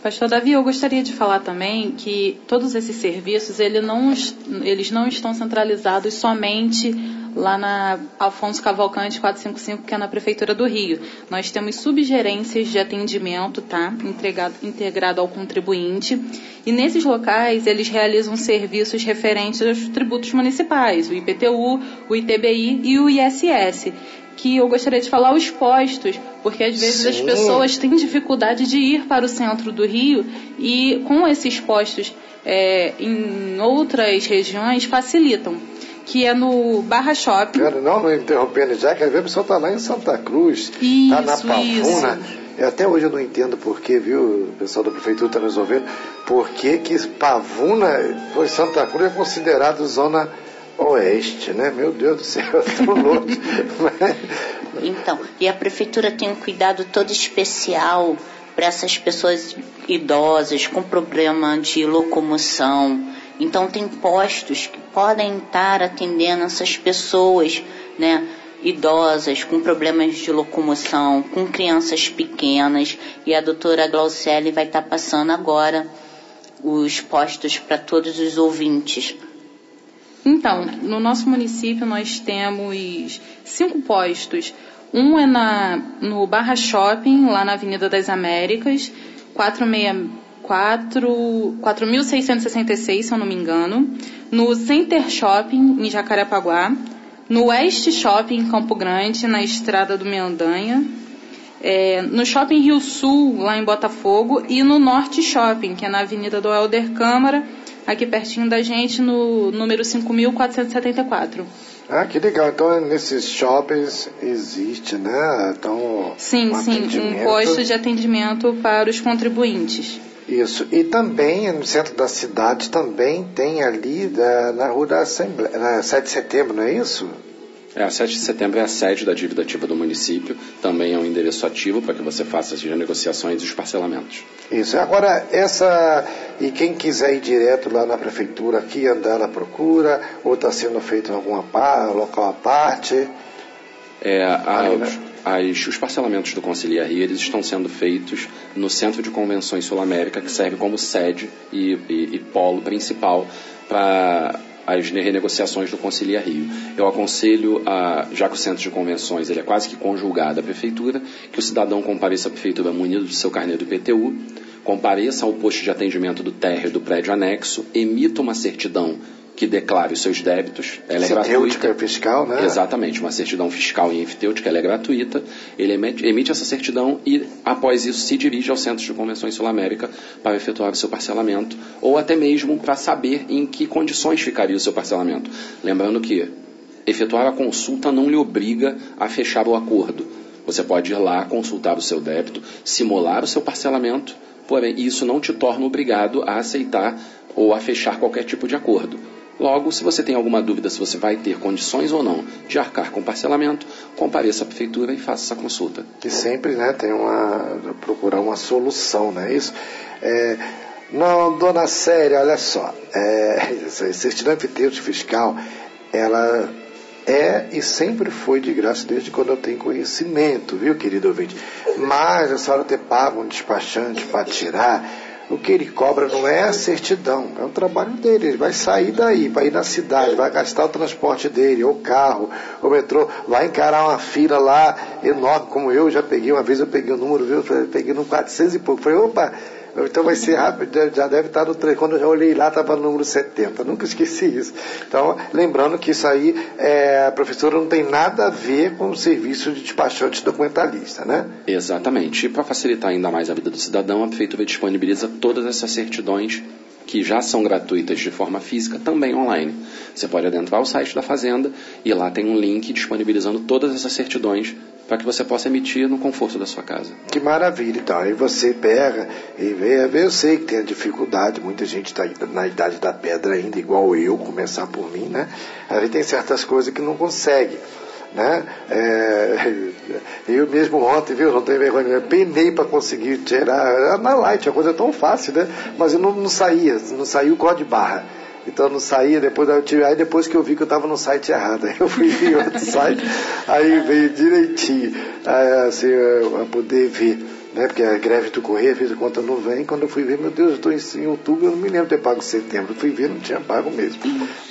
Pastor Davi, eu gostaria de falar também que todos esses serviços ele não, eles não estão centralizados somente lá na Alfonso Cavalcante 455, que é na Prefeitura do Rio. Nós temos subgerências de atendimento, tá? Entregado, integrado ao contribuinte. E nesses locais, eles realizam serviços referentes aos tributos municipais, o IPTU, o ITBI e o ISS que eu gostaria de falar os postos, porque às vezes Sim. as pessoas têm dificuldade de ir para o centro do Rio e com esses postos é, em outras regiões facilitam. Que é no Barra Shopping. Quero não, não interrompendo já, quer ver, o pessoal está lá em Santa Cruz, está na Pavuna. Até hoje eu não entendo por que, viu, o pessoal da prefeitura está resolvendo, por que que Pavuna, foi Santa Cruz, é considerado zona oeste, né? Meu Deus do céu, estou louco. então, e a prefeitura tem um cuidado todo especial para essas pessoas idosas com problema de locomoção. Então tem postos que podem estar atendendo essas pessoas, né? idosas, com problemas de locomoção, com crianças pequenas, e a doutora Glaucelli vai estar passando agora os postos para todos os ouvintes. Então, no nosso município nós temos cinco postos. Um é na, no Barra Shopping, lá na Avenida das Américas, 4.666, se eu não me engano. No Center Shopping, em Jacarepaguá. No West Shopping, em Campo Grande, na Estrada do Mendanha. É, no Shopping Rio Sul, lá em Botafogo. E no Norte Shopping, que é na Avenida do Helder Câmara, aqui pertinho da gente, no número 5474. Ah, que legal. Então, nesses shoppings existe, né? Então, sim, um sim, um posto de atendimento para os contribuintes. Isso. E também, no centro da cidade, também tem ali na Rua da Assembleia, na 7 de setembro, não é isso? É, a 7 de setembro é a sede da dívida ativa do município, também é um endereço ativo para que você faça as negociações e os parcelamentos. Isso. Agora, essa. E quem quiser ir direto lá na prefeitura, aqui andar na procura, ou está sendo feito em alguma par, local à parte? É, a, os, as, os parcelamentos do Conselho Rio eles estão sendo feitos no Centro de Convenções Sul América, que serve como sede e, e, e polo principal para as renegociações do Concilia Rio. Eu aconselho, a, já que o centro de convenções ele é quase que conjugado à prefeitura, que o cidadão compareça à prefeitura munido do seu carnê do IPTU, compareça ao posto de atendimento do térreo do prédio anexo, emita uma certidão que declare os seus débitos. Ela é gratuita. fiscal, né? Exatamente, uma certidão fiscal e enfitêutica, ela é gratuita. Ele emite, essa certidão e, após isso, se dirige ao Centro de Convenções Sul América para efetuar o seu parcelamento, ou até mesmo para saber em que condições ficaria o seu parcelamento. Lembrando que efetuar a consulta não lhe obriga a fechar o acordo. Você pode ir lá, consultar o seu débito, simular o seu parcelamento, porém isso não te torna obrigado a aceitar ou a fechar qualquer tipo de acordo. Logo, se você tem alguma dúvida se você vai ter condições ou não de arcar com parcelamento, compareça à prefeitura e faça essa consulta. E sempre né, tem uma. procurar uma solução, não é isso? É, não, dona Séria, olha só, é, certidão de fiscal, ela é e sempre foi de graça desde quando eu tenho conhecimento, viu, querido ouvinte? Mas a senhora ter pago um despachante para tirar, o que ele cobra não é a certidão, é o trabalho dele. Ele vai sair daí, vai ir na cidade, vai gastar o transporte dele, ou carro, ou metrô, vai encarar uma fila lá enorme, como eu já peguei. Uma vez eu peguei o número, viu? Peguei no 400 e pouco. Falei, opa, então vai ser rápido, já deve estar no 3. Quando eu já olhei lá, estava no número 70. Nunca esqueci isso. Então, lembrando que isso aí, é, a professora não tem nada a ver com o serviço de despachante documentalista, né? Exatamente. E para facilitar ainda mais a vida do cidadão, a Prefeitura disponibiliza todas essas certidões que já são gratuitas de forma física, também online. Você pode adentrar o site da Fazenda e lá tem um link disponibilizando todas essas certidões para que você possa emitir no conforto da sua casa. Que maravilha, então. Aí você pega e vê, eu sei que tem a dificuldade, muita gente está na idade da pedra ainda, igual eu, começar por mim, né? A gente tem certas coisas que não consegue. Né? É, eu mesmo ontem, viu, não tenho vergonha, eu penei para conseguir tirar na light, a coisa é tão fácil, né? Mas eu não, não saía, não saiu o código de barra. Então não saía, depois eu tive, aí depois que eu vi que eu estava no site errado, aí eu fui em outro site, aí veio direitinho, assim, a poder ver, né? Porque a greve do Correio fez a conta não vem, quando eu fui ver, meu Deus, eu estou em, em, outubro, eu não me lembro de ter pago setembro, eu fui ver, não tinha pago mesmo,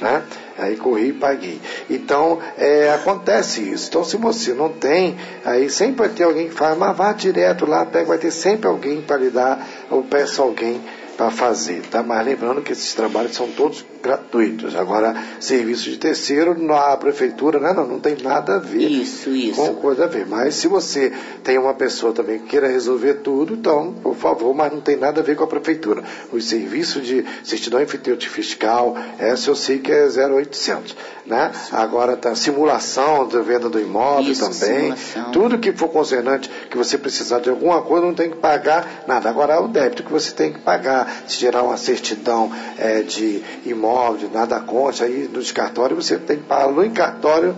né? Aí corri e paguei. Então, é, acontece isso. Então, se você não tem, aí sempre vai ter alguém que fala, mas vá direto lá, pega, vai ter sempre alguém para lhe dar, ou peça alguém para fazer, tá? Mas lembrando que esses trabalhos são todos gratuitos. Agora, serviço de terceiro, a prefeitura, né? Não, não tem nada a ver isso, isso. com coisa a ver. Mas se você tem uma pessoa também que queira resolver tudo, então, por favor, mas não tem nada a ver com a prefeitura. Os serviços de certidão enfeitante fiscal, essa eu sei que é 0800, né? Agora tá simulação da venda do imóvel Isso, também. simulação. Tudo que for concernante, que você precisar de alguma coisa, não tem que pagar nada. Agora, o débito que você tem que pagar, se gerar uma certidão é, de imóvel, de nada consta, aí no cartório você tem que pagar no cartório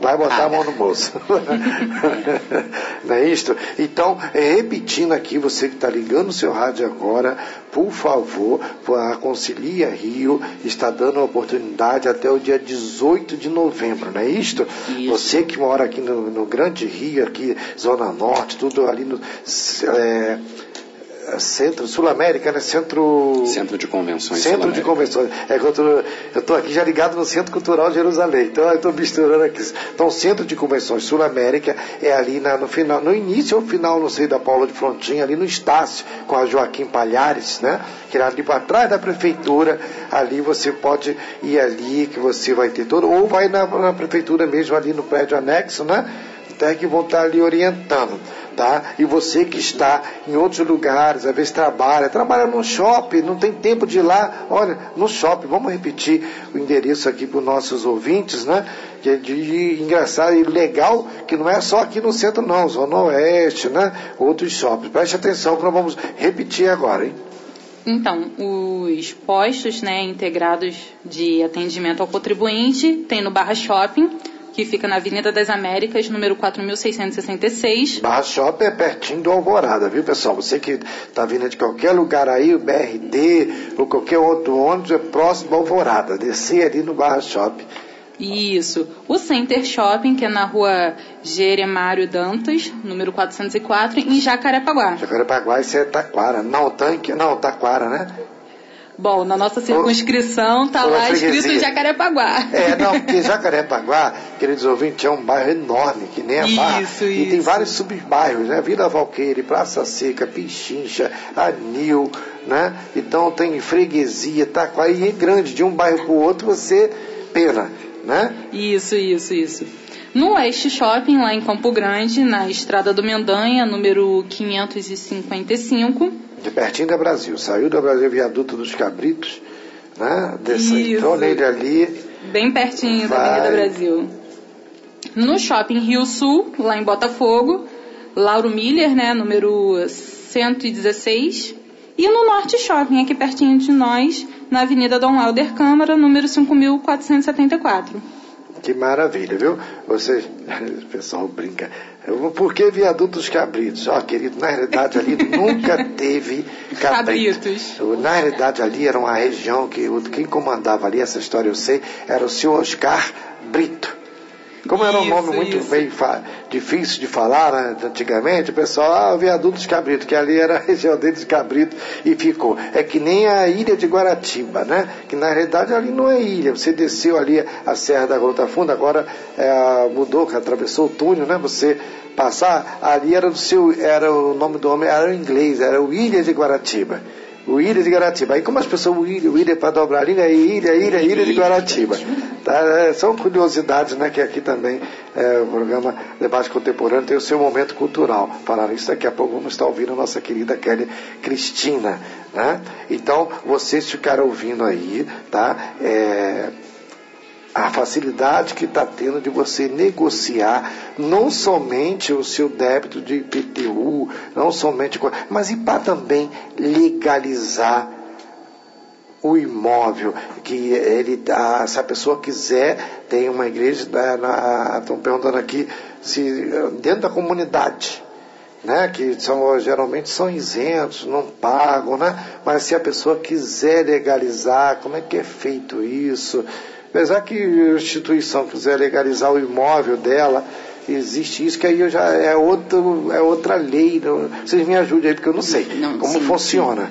vai botar a mão no bolso. Não é isto? Então, repetindo aqui, você que está ligando o seu rádio agora, por favor, a Concilia Rio está dando a oportunidade até o dia 18 de novembro, não é isto? Isso. Você que mora aqui no, no Grande Rio, aqui, Zona Norte, tudo ali no. É, Centro, Sul-América, né? Centro. Centro de Convenções Centro de. Convenções. É que eu tô aqui já ligado no Centro Cultural de Jerusalém. Então eu estou misturando aqui. Então, Centro de Convenções Sul-América é ali na- no final, no início ou final, não sei, da Paula de Frontinha, ali no Estácio, com a Joaquim Palhares, né? Que é ali para trás da prefeitura. Ali você pode ir ali, que você vai ter todo. Ou vai na, na prefeitura mesmo, ali no prédio anexo, né? Até que vão estar ali orientando, tá? E você que está em outros lugares, às vezes trabalha, trabalha no shopping, não tem tempo de ir lá, olha, no shopping, vamos repetir o endereço aqui para os nossos ouvintes, né? É de engraçado e legal, que não é só aqui no centro não, Zona Oeste, né? Outros shoppings. Preste atenção que nós vamos repetir agora, hein? Então, os postos né, integrados de atendimento ao contribuinte tem no Barra Shopping, que fica na Avenida das Américas, número 4666. Barra Shopping é pertinho do Alvorada, viu pessoal? Você que está vindo de qualquer lugar aí, o BRT ou qualquer outro ônibus, é próximo do Alvorada. Descer ali no Barra Shopping. Isso. O Center Shopping, que é na rua Jeremário Dantas, número 404, em Jacarepaguá. Jacarepaguá, isso é Taquara. Não, tanque, não, Taquara, né? Bom, na nossa circunscrição tá a lá escrito. Jacarepaguá. É, não, porque Jacarepaguá, queridos ouvintes, é um bairro enorme, que nem a Barra. Isso, E tem isso. vários subbairros, né? Vila Valqueire, Praça Seca, Pichincha, Anil, né? Então tem freguesia, Taquara, e é grande, de um bairro para o outro você pena, né? Isso, isso, isso. No Oeste Shopping, lá em Campo Grande, na Estrada do Mendanha, número 555. De pertinho da Brasil. Saiu da Brasil, viaduto dos Cabritos, né? Isso. entrou nele ali, bem pertinho da Vai. Avenida Brasil. No Shopping Rio Sul, lá em Botafogo, Lauro Miller, né, número 116. E no Norte Shopping, aqui pertinho de nós, na Avenida Dom Lauder Câmara, número 5474. Que maravilha, viu? Vocês, o pessoal brinca. Por que viaduto dos cabritos? Ó, querido, na realidade ali nunca teve cabrito. Cabritos. Na realidade ali era uma região que quem comandava ali, essa história eu sei, era o senhor Oscar Brito. Como era um Isso, nome muito isso. bem difícil de falar né, antigamente, o pessoal, ah, o viaduto dos Cabritos, que ali era a região deles de Cabrito e ficou. É que nem a ilha de Guaratiba, né? Que na realidade ali não é ilha. Você desceu ali a Serra da Grota Funda, agora é, mudou, que atravessou o túnel, né? Você passar, ali era, do seu, era o nome do homem, era o inglês, era o Ilha de Guaratiba. O Ilha de Guaratiba. Aí como as pessoas, o Ilha, o Ilha para dobrar a língua, é Ilha, Ilha, Ilha de Guaratiba. Tá? É, são curiosidades, né? Que aqui também é, o programa Debate Contemporâneo tem o seu momento cultural. Falar isso daqui a pouco vamos estar ouvindo a nossa querida Kelly Cristina. Né? Então, vocês ficaram ouvindo aí, tá? É, a facilidade que está tendo de você negociar não somente o seu débito de IPTU, não somente, mas e para também legalizar o imóvel que ele se a pessoa quiser tem uma igreja né, estão perguntando aqui se dentro da comunidade né, que são, geralmente são isentos, não pagam, né? mas se a pessoa quiser legalizar, como é que é feito isso? Apesar que a instituição quiser legalizar o imóvel dela, existe isso, que aí eu já é, outro, é outra lei. vocês me ajudem aí, porque eu não sei Não, como sim, funciona.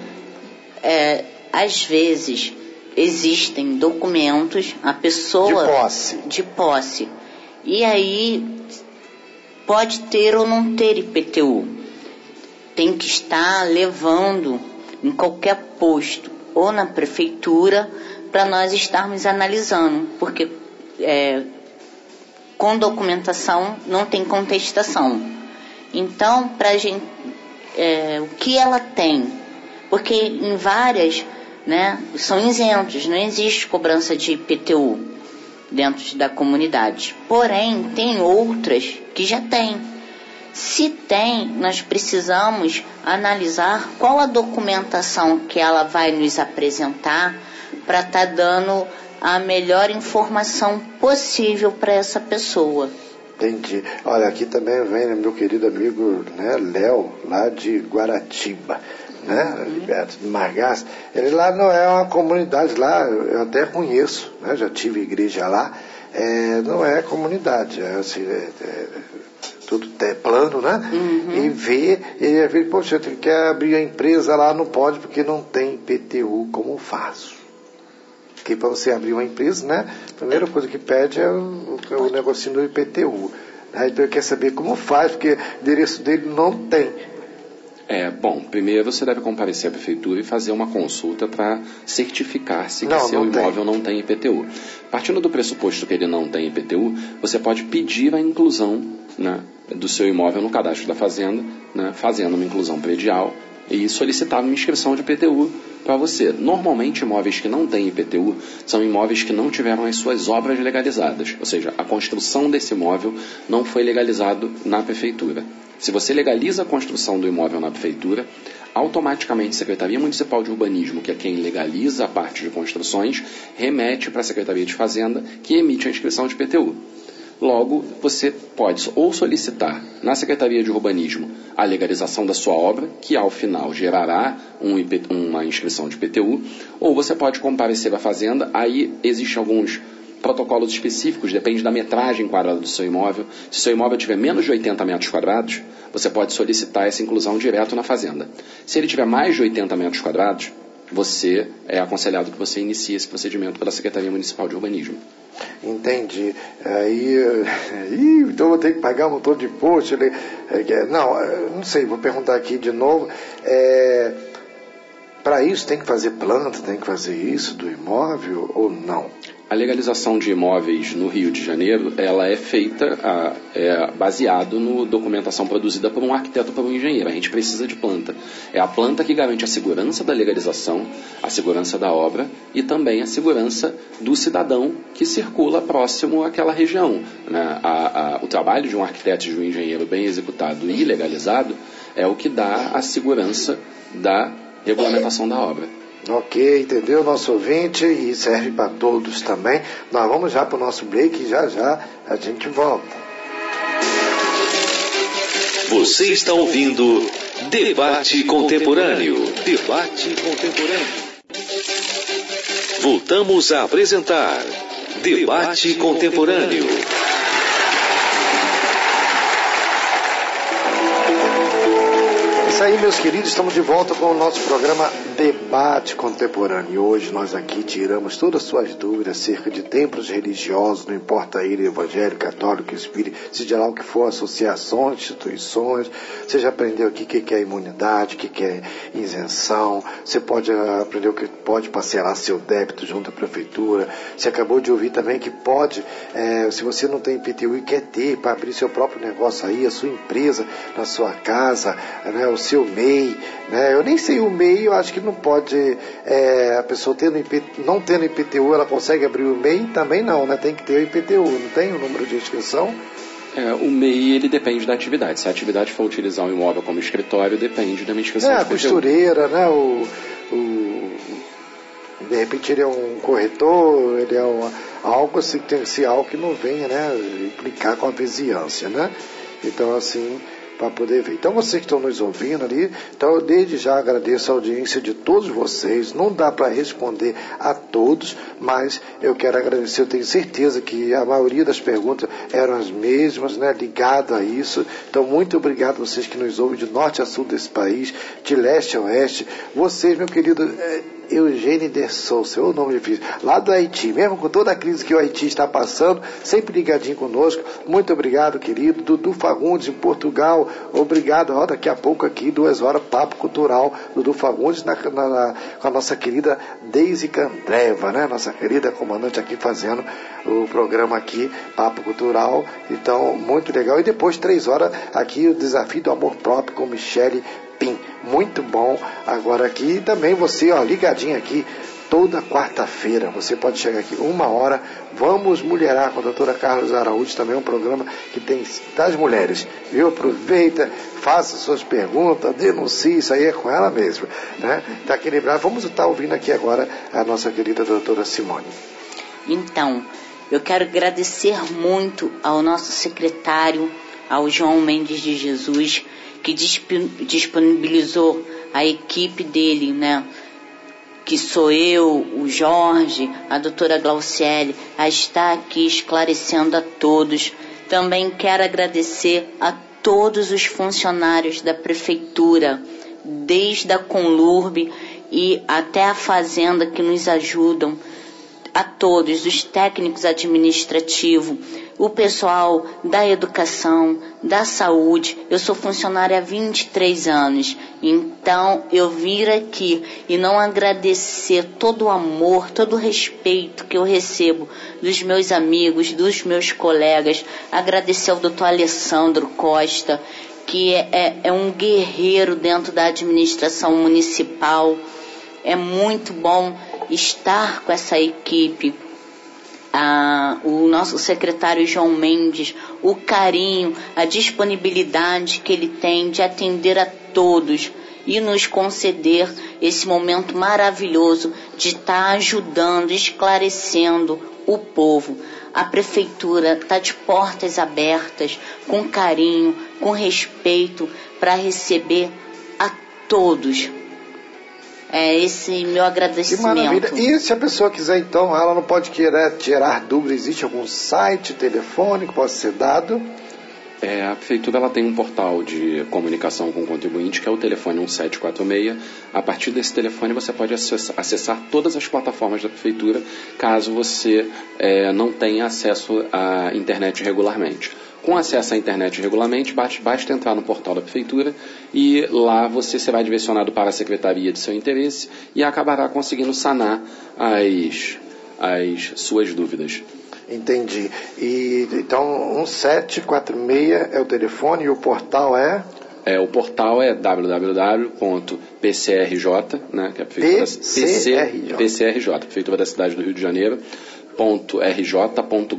É, às vezes existem documentos, a pessoa De posse. de posse. E aí pode ter ou não ter IPTU. Tem que estar levando em qualquer posto ou na prefeitura para nós estarmos analisando, porque é, com documentação não tem contestação. Então, para gente, é, o que ela tem? Porque em várias, né, são isentos, não existe cobrança de IPTU dentro da comunidade. Porém, tem outras que já tem. Se tem, nós precisamos analisar qual a documentação que ela vai nos apresentar para estar dando a melhor informação possível para essa pessoa. Entendi. Olha, aqui também vem né, meu querido amigo né, Léo, lá de Guaratiba, né, Liberto de Margas. Ele lá não é uma comunidade lá, eu até conheço, né, já tive igreja lá. É, não é comunidade, é, assim, é, é, tudo é plano, né? E vê, ele vê, poxa, ele quer abrir a empresa lá, não pode porque não tem IPTU, como faço? Porque para você abrir uma empresa, né, a primeira coisa que pede é o, é o negocinho do IPTU. Né? Então ele quer saber como faz, porque o endereço dele não tem. É, bom, primeiro você deve comparecer à prefeitura e fazer uma consulta para certificar-se que Não, seu não tem. imóvel não tem IPTU. Partindo do pressuposto que ele não tem IPTU, você pode pedir a inclusão né, do seu imóvel no cadastro da fazenda, né, fazendo uma inclusão predial e solicitar uma inscrição de IPTU para você. Normalmente, imóveis que não têm IPTU são imóveis que não tiveram as suas obras legalizadas, ou seja, a construção desse imóvel não foi legalizado na prefeitura. Se você legaliza a construção do imóvel na prefeitura, automaticamente a Secretaria Municipal de Urbanismo, que é quem legaliza a parte de construções, remete para a Secretaria de Fazenda, que emite a inscrição de IPTU. Logo, você pode ou solicitar na Secretaria de Urbanismo a legalização da sua obra, que ao final gerará um IP uma inscrição de IPTU, ou você pode comparecer à Fazenda, aí existem alguns protocolos específicos, depende da metragem quadrada do seu imóvel. Se seu imóvel tiver menos de 80 metros quadrados, você pode solicitar essa inclusão direto na Fazenda. Se ele tiver mais de 80 metros quadrados, você é aconselhado que você inicie esse procedimento pela Secretaria Municipal de Urbanismo. Entendi. Aí, ih, então vou ter que pagar um motor de posto. Ele, eh, que- não, eh, não sei, vou perguntar aqui de novo. Para isso tem que fazer planta, tem que fazer isso do imóvel ou não? A legalização de imóveis no Rio de Janeiro, ela é feita a, é, baseado no documentação produzida por um arquiteto por um engenheiro. A gente precisa de planta. É a planta que garante a segurança da legalização, a segurança da obra e também a segurança do cidadão que circula próximo àquela região. né? A- a- o trabalho de um arquiteto e de um engenheiro bem executado e legalizado é o que dá a segurança da regulamentação da obra. Ok, entendeu, nosso ouvinte? E serve para todos também. Nós vamos já para o nosso break e já já a gente volta. Você está ouvindo Debate Contemporâneo. Debate Contemporâneo. Voltamos a apresentar Debate Contemporâneo. Isso aí, meus queridos, estamos de volta com o nosso programa Debate Contemporâneo. E hoje nós aqui tiramos todas as suas dúvidas acerca de templos religiosos, não importa ele, evangélico, católico, espírita, seja lá o que for, associações, instituições. Você já aprendeu aqui o que é imunidade, o que é isenção. Você pode aprender o que pode parcelar seu débito junto à prefeitura. Você acabou de ouvir também que pode, é, se você não tem IPTU e quer ter, para abrir seu próprio negócio aí, a sua empresa, na sua casa, né, o seu MEI, né? Eu nem sei o MEI, eu acho que não pode, é, a pessoa tendo não tendo IPTU, ela consegue abrir o MEI? Também não, né? Tem que ter o IPTU, não tem o número de inscrição? É, o MEI ele depende da atividade. Se a atividade for utilizar um imóvel como escritório, depende da minha inscrição. É, a costureira, né? O, o, de repente ele é um corretor, ele é um, algo assim, tem que ser algo que não venha né, implicar com a vizinhança, né? Então assim, para poder ver. Então vocês que estão nos ouvindo ali, então eu desde já agradeço a audiência de todos vocês. Não dá para responder a todos, mas eu quero agradecer. Eu tenho certeza que a maioria das perguntas eram as mesmas, né, ligado a isso. Então muito obrigado a vocês que nos ouvem de norte a sul desse país, de leste a oeste. Vocês, meu querido é, Eugênio de Souza, o nome difícil, lá do Haiti, mesmo com toda a crise que o Haiti está passando, sempre ligadinho conosco. Muito obrigado, querido. Dudu Fagundes, em Portugal, obrigado. Ó, daqui a pouco aqui, duas horas, Papo Cultural, Dudu Fagundes, na, na, na, com a nossa querida Deise Candreva, né? Nossa querida comandante aqui fazendo o programa aqui, Papo Cultural. Então, muito legal. E depois, três horas, aqui, o Desafio do Amor Próprio com Michele Pim. Muito bom. Agora aqui também você, ó, ligadinho aqui, toda quarta-feira. Você pode chegar aqui uma hora. Vamos mulherar com a doutora Carlos Araújo, também um programa que tem das mulheres. Viu? Aproveita, faça suas perguntas, denuncie, isso aí é com ela mesmo. Né? Tá equilibrado. Vamos estar ouvindo aqui agora a nossa querida doutora Simone. Então, eu quero agradecer muito ao nosso secretário, ao João Mendes de Jesus, que disponibilizou a equipe dele, né? Que sou eu, o Jorge, a doutora Glauciele, a estar aqui esclarecendo a todos. Também quero agradecer a todos os funcionários da prefeitura, desde a Conlurbe e até a Fazenda que nos ajudam, a todos, os técnicos administrativos, o pessoal da educação, da saúde. Eu sou funcionária há 23 anos, então eu vir aqui e não agradecer todo o amor, todo o respeito que eu recebo dos meus amigos, dos meus colegas, agradecer ao doutor Alessandro Costa, que é, é, é um guerreiro dentro da administração municipal. É muito bom estar com essa equipe a, o nosso secretário João Mendes, o carinho, a disponibilidade que ele tem de atender a todos e nos conceder esse momento maravilhoso de estar tá ajudando, esclarecendo o povo. A prefeitura está de portas abertas, com carinho, com respeito, para receber a todos, é esse meu agradecimento. Que maravilha. E se a pessoa quiser, então, ela não pode querer tirar dúvidas, existe algum site, telefone que possa ser dado? É, a prefeitura ela tem um portal de comunicação com o contribuinte, que é o telefone 1746. A partir desse telefone você pode acessar todas as plataformas da prefeitura, caso você é, não tenha acesso à internet regularmente. Com acesso à internet regularmente, basta entrar no portal da Prefeitura e lá você será direcionado para a Secretaria de seu interesse e acabará conseguindo sanar as, as suas dúvidas. Entendi. E, então, 1746 é o telefone e o portal é? É, o portal é www.pcrj, né, que é a prefeitura PCRJ. PCRJ, Prefeitura da Cidade do Rio de Janeiro, .rj.gov.br.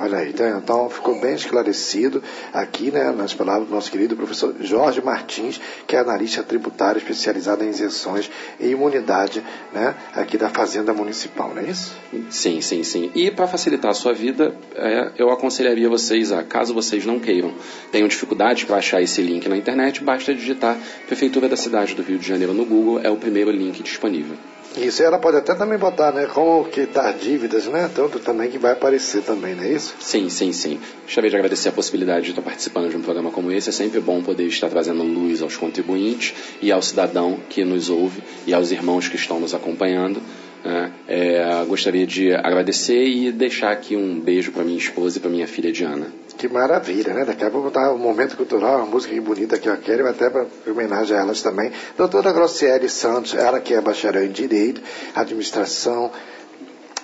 Olha aí, então, então ficou bem esclarecido aqui, né, nas palavras do nosso querido professor Jorge Martins, que é analista tributário especializado em isenções e imunidade, né, aqui da Fazenda Municipal, não é isso? Sim, sim, sim. E para facilitar a sua vida, é, eu aconselharia vocês a, caso vocês não queiram, tenham dificuldade para achar esse link na internet, basta digitar Prefeitura da Cidade do Rio de Janeiro no Google, é o primeiro link disponível. Isso, ela pode até também botar, né, como quitar dívidas, né, tanto também que vai aparecer também, não é isso? Sim, sim, sim. Gostaria de agradecer a possibilidade de estar participando de um programa como esse. É sempre bom poder estar trazendo luz aos contribuintes e ao cidadão que nos ouve e aos irmãos que estão nos acompanhando. Né. É, gostaria de agradecer e deixar aqui um beijo para minha esposa e para minha filha Diana. Que maravilha, né? Daqui a pouco tá um momento cultural, uma música que bonita que eu quero, até para homenagem a elas também. Doutora Grossieri Santos, ela que é bacharel em Direito, Administração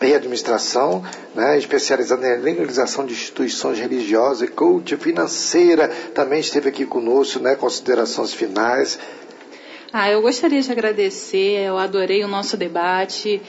e Administração, né, especializada em legalização de instituições religiosas e coach financeira, também esteve aqui conosco, né? Considerações finais. Ah, eu gostaria de agradecer, eu adorei o nosso debate.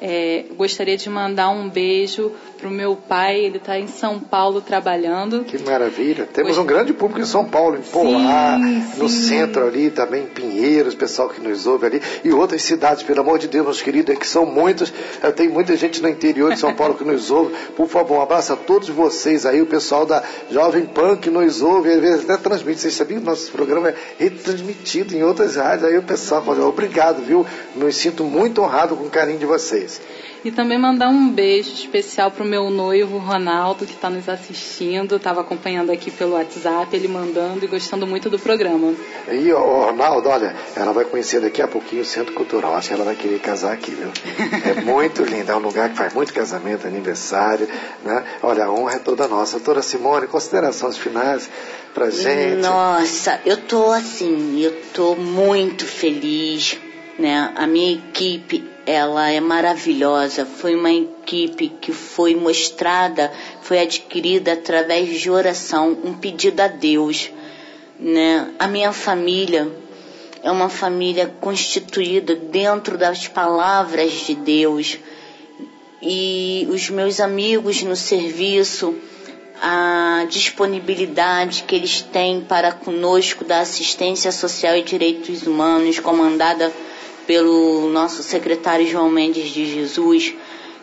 É, gostaria de mandar um beijo para o meu pai, ele está em São Paulo trabalhando. Que maravilha. Temos um grande público em São Paulo, em Poá, no sim. centro ali, também em Pinheiros, pessoal que nos ouve ali, e outras cidades, pelo amor de Deus, meus queridos, é que são muitos. Eh, Tem muita gente no interior de São Paulo que nos ouve. Por favor, um abraço a todos vocês aí, o pessoal da Jovem Pan que nos ouve, às vezes até transmite. Vocês sabiam que nosso programa é retransmitido em outras rádios, aí o pessoal fala, obrigado, viu? Me sinto muito honrado com o carinho de vocês. E também mandar um beijo especial para o meu noivo, Ronaldo, que está nos assistindo. Estava acompanhando aqui pelo WhatsApp, ele mandando e gostando muito do programa. E o Ronaldo, olha, ela vai conhecer daqui a pouquinho o Centro Cultural. Acho que ela vai querer casar aqui, viu? É muito lindo, é um lugar que faz muito casamento, aniversário, né? Olha, a honra é toda nossa. Doutora Simone, considerações finais pra gente. Nossa, eu tô assim, eu tô muito feliz, né? A minha equipe, ela é maravilhosa. Foi uma equipe que foi mostrada, foi adquirida através de oração, um pedido a Deus, né? A minha família é uma família constituída dentro das palavras de Deus. E os meus amigos no serviço, a disponibilidade que eles têm para conosco da assistência social e direitos humanos, comandada pelo nosso secretário João Mendes de Jesus,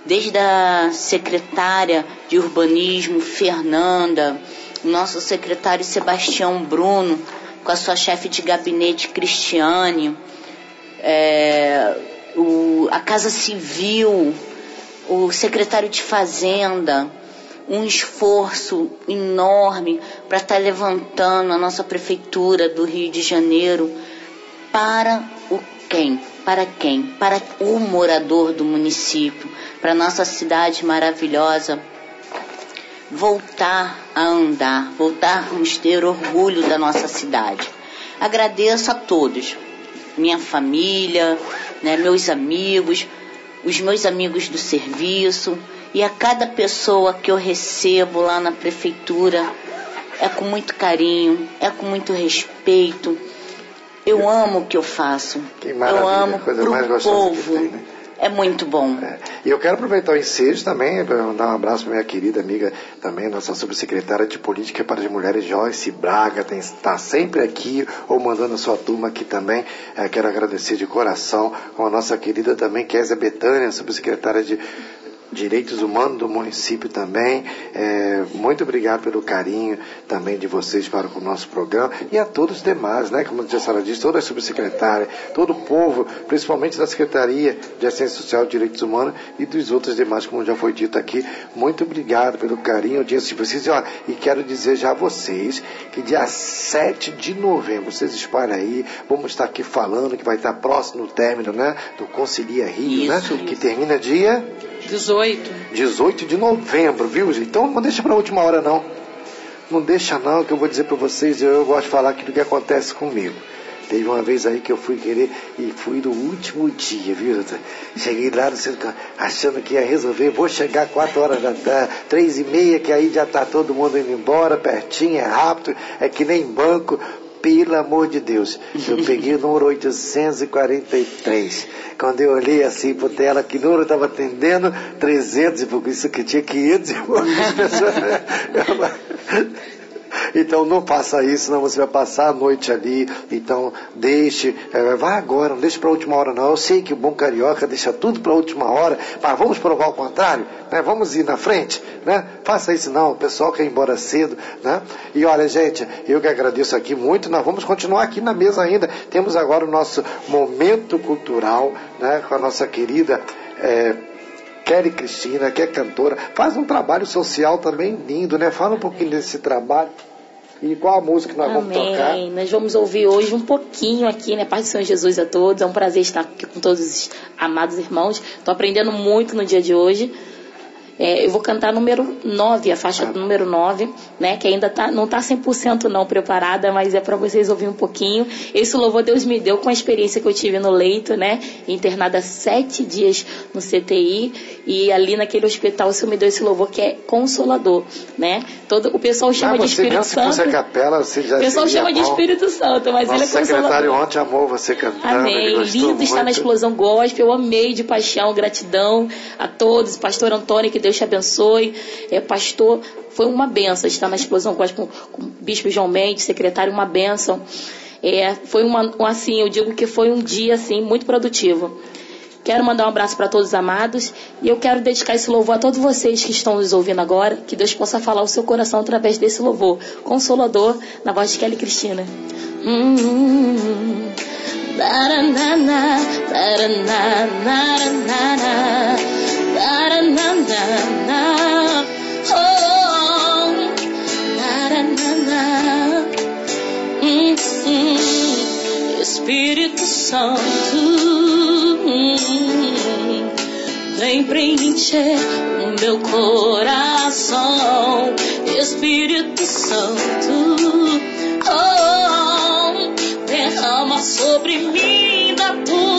desde a secretária de urbanismo Fernanda, nosso secretário Sebastião Bruno, com a sua chefe de gabinete Cristiane, é, o- a Casa Civil, o secretário de Fazenda, um esforço enorme para estar levantando a nossa prefeitura do Rio de Janeiro para o quem? Para quem? Para o morador do município, para nossa cidade maravilhosa voltar a andar, voltarmos a ter orgulho da nossa cidade. Agradeço a todos, minha família, né, meus amigos, os meus amigos do serviço e a cada pessoa que eu recebo lá na prefeitura é com muito carinho, é com muito respeito. Eu amo o que eu faço. Que eu maravilha, amo coisa pro mais gostosa povo. tem, né? É muito bom. E eu quero aproveitar o ensejo também para mandar um abraço para minha querida amiga, também nossa subsecretária de Política para as Mulheres, Joyce Braga, está sempre aqui ou mandando a sua turma aqui também. Eh, quero agradecer de coração com a nossa querida também, Kézia Betânia, subsecretária de Direitos Humanos do município também. É, muito obrigado pelo carinho também de vocês para com o nosso programa e a todos os demais, né? Como a senhora disse, toda a subsecretária, todo o povo, principalmente da Secretaria de Assistência Social e Direitos Humanos e dos outros demais, como já foi dito aqui. Muito obrigado pelo carinho, audiência de vocês. E, ó, e quero dizer já a vocês que dia 7 de novembro, vocês espalham aí, vamos estar aqui falando que vai estar próximo do término, né? Do Concilia Rio, Isso, né? Que termina dia 18. 18 de novembro, viu, gente? Então não deixa para última hora, não. Não deixa, não, que eu vou dizer para vocês, eu, gosto de falar aquilo que acontece comigo. Teve uma vez aí que eu fui querer e fui no último dia, viu? Cheguei lá no centro, achando que ia resolver, vou chegar 4 horas da tarde, 3 e meia, que aí já tá todo mundo indo embora, pertinho, é rápido, é que nem banco. Pelo amor de Deus, eu peguei o número 843. Quando eu olhei assim pro tela, que número estava atendendo? 300 e pouco. Isso que tinha 500 e poucas pessoas. Então não faça isso, senão você vai passar a noite ali. Então deixe, é, vá agora, não deixe para a última hora não. Eu sei que o bom carioca deixa tudo para a última hora, mas vamos provar o contrário, né? Vamos ir na frente, né? Faça isso não, o pessoal quer ir embora cedo, né? E olha, gente, eu que agradeço aqui muito, nós vamos continuar aqui na mesa ainda. Temos agora o nosso momento cultural, né? Com a nossa querida é, Kelly Cristina, que é cantora, faz um trabalho social também lindo, né? Fala um pouquinho desse trabalho. E qual a música que nós Amém. vamos tocar? Nós vamos ouvir hoje um pouquinho aqui, né? Paz do Senhor Jesus a todos. É um prazer estar aqui com todos os amados irmãos. Estou aprendendo muito no dia de hoje. É, eu vou cantar número 9, a faixa Ah. número 9, né? Que ainda tá, não está 100% não preparada, mas é para vocês ouvirem um pouquinho. Esse louvor Deus me deu com a experiência que eu tive no leito, né? Internada sete dias no CTI. E ali naquele hospital o Senhor me deu esse louvor que é consolador, né? Todo, o pessoal chama Ah, de você Espírito se Santo. a capela, você já O pessoal chama de bom. Espírito Santo, mas ele é Nosso secretário consolador. ontem amou você cantando. Amém. Lindo estar na muito. explosão gospel. Eu amei de paixão, gratidão a todos. Pastor Antônio, que Deus te abençoe. É, pastor, foi uma benção estar na explosão gospel com, com o Bispo João Mendes, secretário, uma benção. É, foi uma, um, assim, eu digo que foi um dia assim muito produtivo. Quero mandar um abraço para todos os amados e eu quero dedicar esse louvor a todos vocês que estão nos ouvindo agora, que Deus possa falar o seu coração através desse louvor consolador na voz de Kelly Cristina. Hum, Daranana, daranana, daranana, oh, hum, Espírito Santo, vem preencher o meu coração, Espírito Santo, oh, derrama sobre mim da tua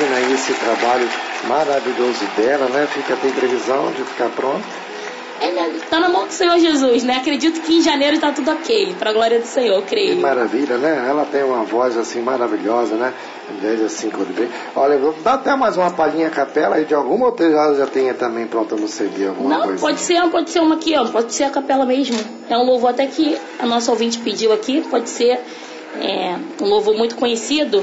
vindo aí esse trabalho maravilhoso dela, né? Fica, tem previsão de ficar pronto? É, né? Tá na mão do Senhor Jesus, né? Acredito que em janeiro tá tudo ok. Pra glória do Senhor, eu Que creio. maravilha, né? Ela tem uma voz assim maravilhosa, né? Mulher assim, quando vem. Olha, vou dar até mais uma palhinha a capela aí de alguma ou já, já tenha também pronta no CD alguma Não, coisa? pode ser, pode ser uma aqui, ó. Pode ser a capela mesmo. É um louvor até que a nossa ouvinte pediu aqui. Pode ser é, um louvor muito conhecido.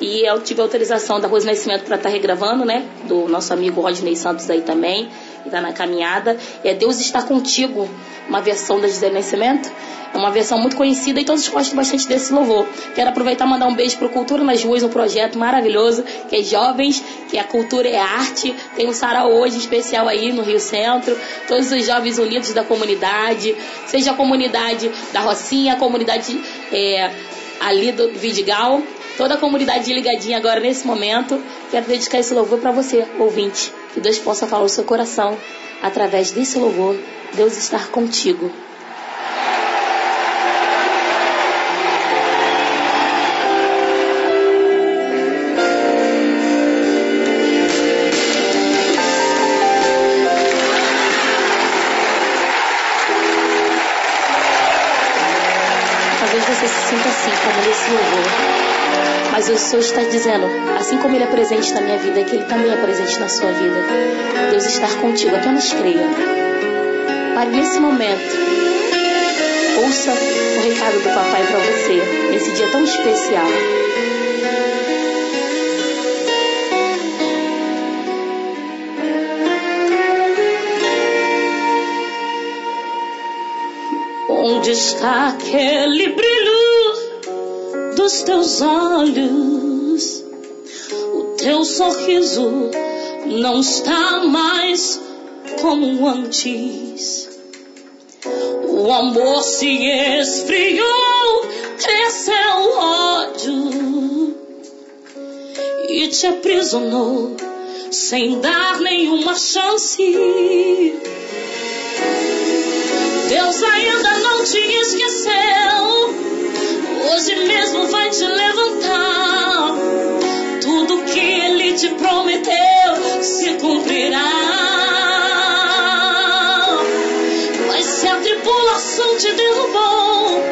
E eu tive autorização da Rose Nascimento para estar regravando, né? Do nosso amigo Rodney Santos aí também. Que tá na caminhada. É Deus está contigo. Uma versão da Gisele Nascimento. É uma versão muito conhecida e todos gostam bastante desse louvor. Quero aproveitar e mandar um beijo pro Cultura nas Ruas, um projeto maravilhoso, que é jovens, que a cultura é arte. Tem um sarau hoje especial aí no Rio Centro. Todos os jovens unidos da comunidade, seja a comunidade da Rocinha, a comunidade é, ali do Vidigal, toda a comunidade ligadinha agora nesse momento. Quero dedicar esse louvor para você, ouvinte. Que Deus possa falar o seu coração através desse louvor. Deus estar contigo. Mas o Senhor está dizendo, assim como Ele é presente na minha vida, que Ele também é presente na sua vida. Deus está contigo, apenas creia. Pare nesse momento. Ouça o recado do papai para você, nesse dia tão especial. Onde está aquele brilho dos teus olhos? O teu sorriso não está mais como antes. O amor se esfriou, cresceu ódio e te aprisionou sem dar nenhuma chance. Deus ainda não te esqueceu. Hoje mesmo vai te levantar. Tudo que Ele te prometeu se cumprirá. Mas se a tribulação te derrubou,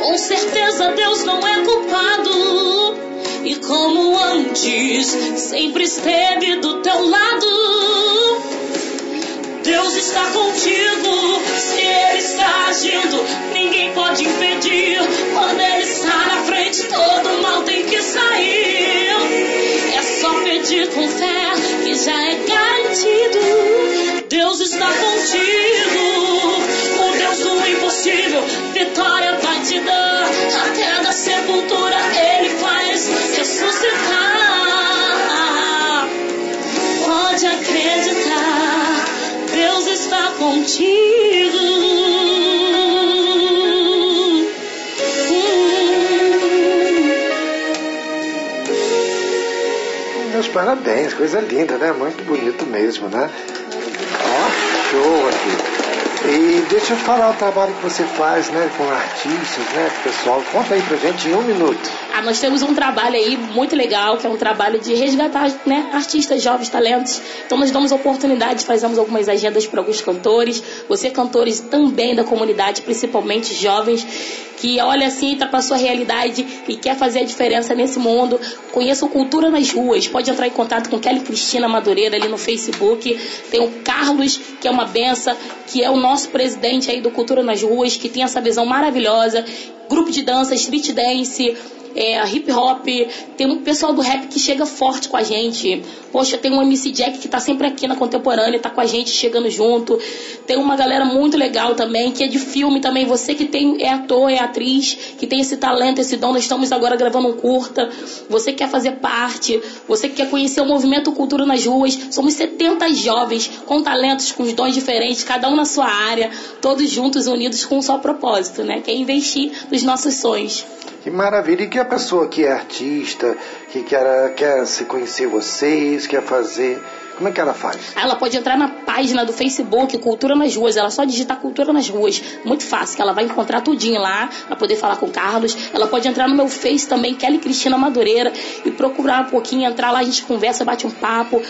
com certeza Deus não é culpado. E como antes, sempre esteve do teu lado. Está contigo. Se Ele está agindo, ninguém pode impedir. Quando Ele está na frente, todo mal tem que sair. É só pedir com fé que já é garantido. Deus está contigo. O Deus do impossível, vitória vai te dar. Até da sepultura Meus parabéns, coisa linda, né? Muito bonito mesmo, né? Ó, show aqui. E deixa eu falar o trabalho que você faz, né, com artistas, né, pessoal. Conta aí pra gente em um minuto. Ah, nós temos um trabalho aí muito legal, que é um trabalho de resgatar né, artistas, jovens talentos. Então nós damos oportunidade, fazemos algumas agendas para alguns cantores. Você, cantores também da comunidade, principalmente jovens, que olha assim, tá para sua realidade e quer fazer a diferença nesse mundo. Conheça Cultura nas Ruas. Pode entrar em contato com Kelly Cristina Madureira ali no Facebook. Tem o Carlos, que é uma benção, que é o nosso presidente aí do Cultura nas Ruas, que tem essa visão maravilhosa. Grupo de dança, street dance, é, hip hop, tem um pessoal do rap que chega forte com a gente. Poxa, tem um MC Jack que tá sempre aqui na contemporânea, tá com a gente chegando junto. Tem uma galera muito legal também, que é de filme também. Você que tem, é ator, é atriz, que tem esse talento, esse dom, nós estamos agora gravando um curta. Você que quer fazer parte, você que quer conhecer o movimento Cultura nas Ruas. Somos 70 jovens com talentos, com dons diferentes, cada um na sua área, todos juntos, unidos com um só propósito, né? Que é investir nos nossos sonhos. Que maravilha. E que a pessoa que é artista, que quer, quer se conhecer vocês, quer fazer. Como é que ela faz? Ela pode entrar na página do Facebook Cultura nas Ruas. Ela só digitar Cultura nas Ruas. Muito fácil, que ela vai encontrar tudinho lá para poder falar com o Carlos. Ela pode entrar no meu Face também, Kelly Cristina Madureira, e procurar um pouquinho, entrar lá, a gente conversa, bate um papo.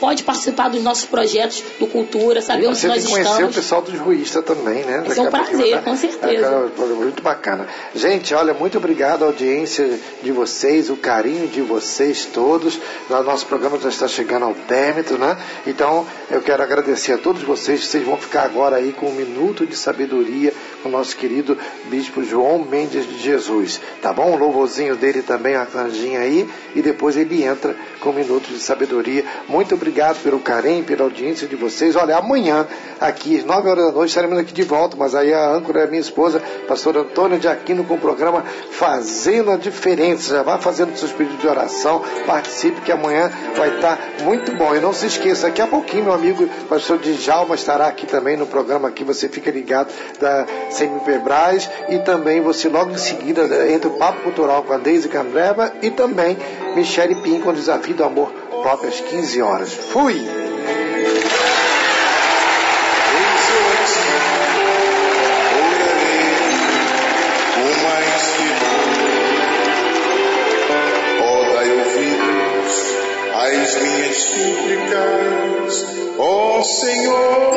Pode participar dos nossos projetos do Cultura, saber onde Você nós tem que conhecer estamos. o pessoal dos Ruístas também, né? Esse é um prazer, né? com certeza. É, muito bacana. Gente, olha, muito obrigado à audiência de vocês, o carinho de vocês todos. Nosso programa já está chegando ao término, né? Então, eu quero agradecer a todos vocês. Vocês vão ficar agora aí com um minuto de sabedoria com o nosso querido Bispo João Mendes de Jesus. Tá bom? O louvorzinho dele também, a canjinha aí. E depois ele entra com um minuto de sabedoria. Muito obrigado pelo carinho, pela audiência de vocês. Olha, amanhã, aqui, às 9 horas da noite, estaremos aqui de volta, mas aí a âncora é minha esposa, pastor Antônio de Aquino, com o programa Fazendo a Diferença. Já vá fazendo seus pedidos de oração, participe, que amanhã vai estar muito bom. E não se esqueça, daqui a pouquinho, meu amigo pastor Djalma estará aqui também no programa aqui, você fica ligado da CMP Braz e também você logo em seguida entra o Papo Cultural com a Deise Candreva e também Michele Pim com o Desafio do Amor top às 15 horas. Fui! Podai ouvidos às minhas súplicas, ó oh Senhor,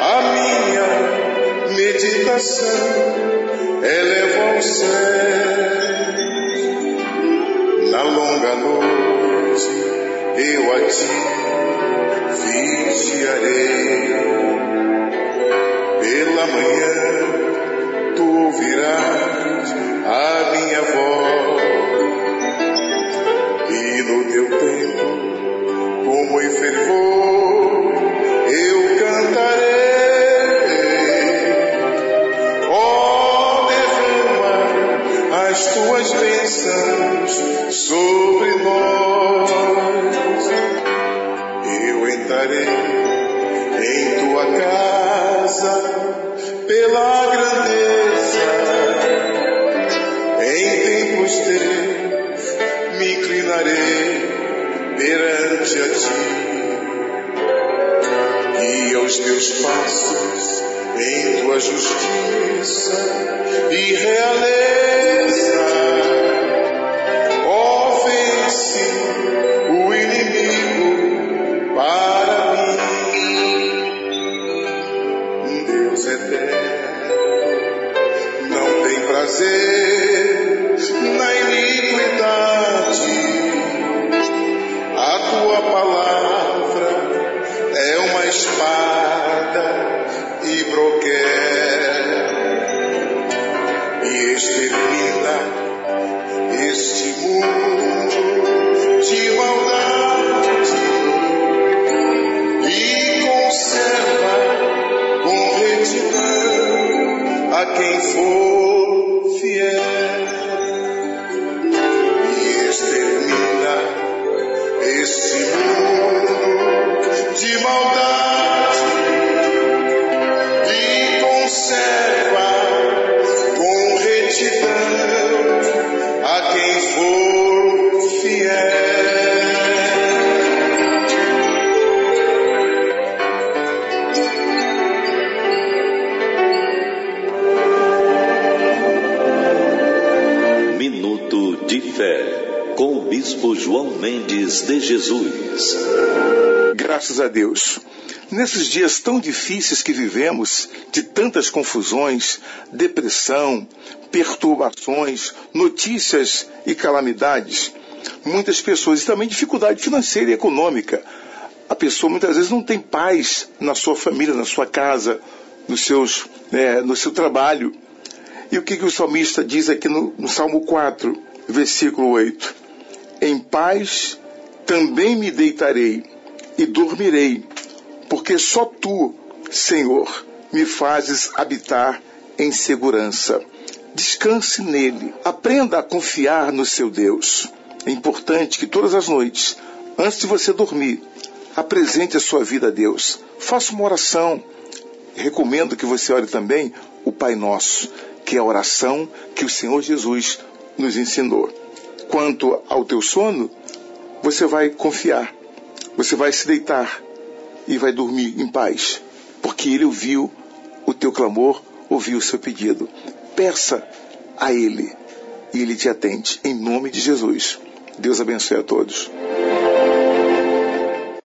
a minha meditação eleva ao céu a ti vigiarei. Pela manhã tu ouvirás a minha voz e no teu tempo, como em fervor, eu cantarei. As tuas bênçãos sobre nós. Eu entrarei em tua casa pela grandeza. Em tempos teus me inclinarei perante a ti. E aos teus passos em tua justiça Eterno, não tem prazer na. A Deus. Nesses dias tão difíceis que vivemos, de tantas confusões, depressão, perturbações, notícias e calamidades, muitas pessoas, e também dificuldade financeira e econômica. A pessoa muitas vezes não tem paz na sua família, na sua casa, nos seus, né, no seu trabalho. E o que, que o salmista diz aqui no, no Salmo 4, versículo 8? Em paz também me deitarei e dormirei, porque só tu, Senhor, me fazes habitar em segurança. Descanse nele, aprenda a confiar no seu Deus. É importante que todas as noites, antes de você dormir, apresente a sua vida a Deus. Faça uma oração. Recomendo que você ore também o Pai Nosso, que é a oração que o Senhor Jesus nos ensinou. Quanto ao teu sono, você vai confiar, você vai se deitar e vai dormir em paz, porque Ele ouviu o teu clamor, ouviu o seu pedido. Peça a Ele e Ele te atende, em nome de Jesus. Deus abençoe a todos.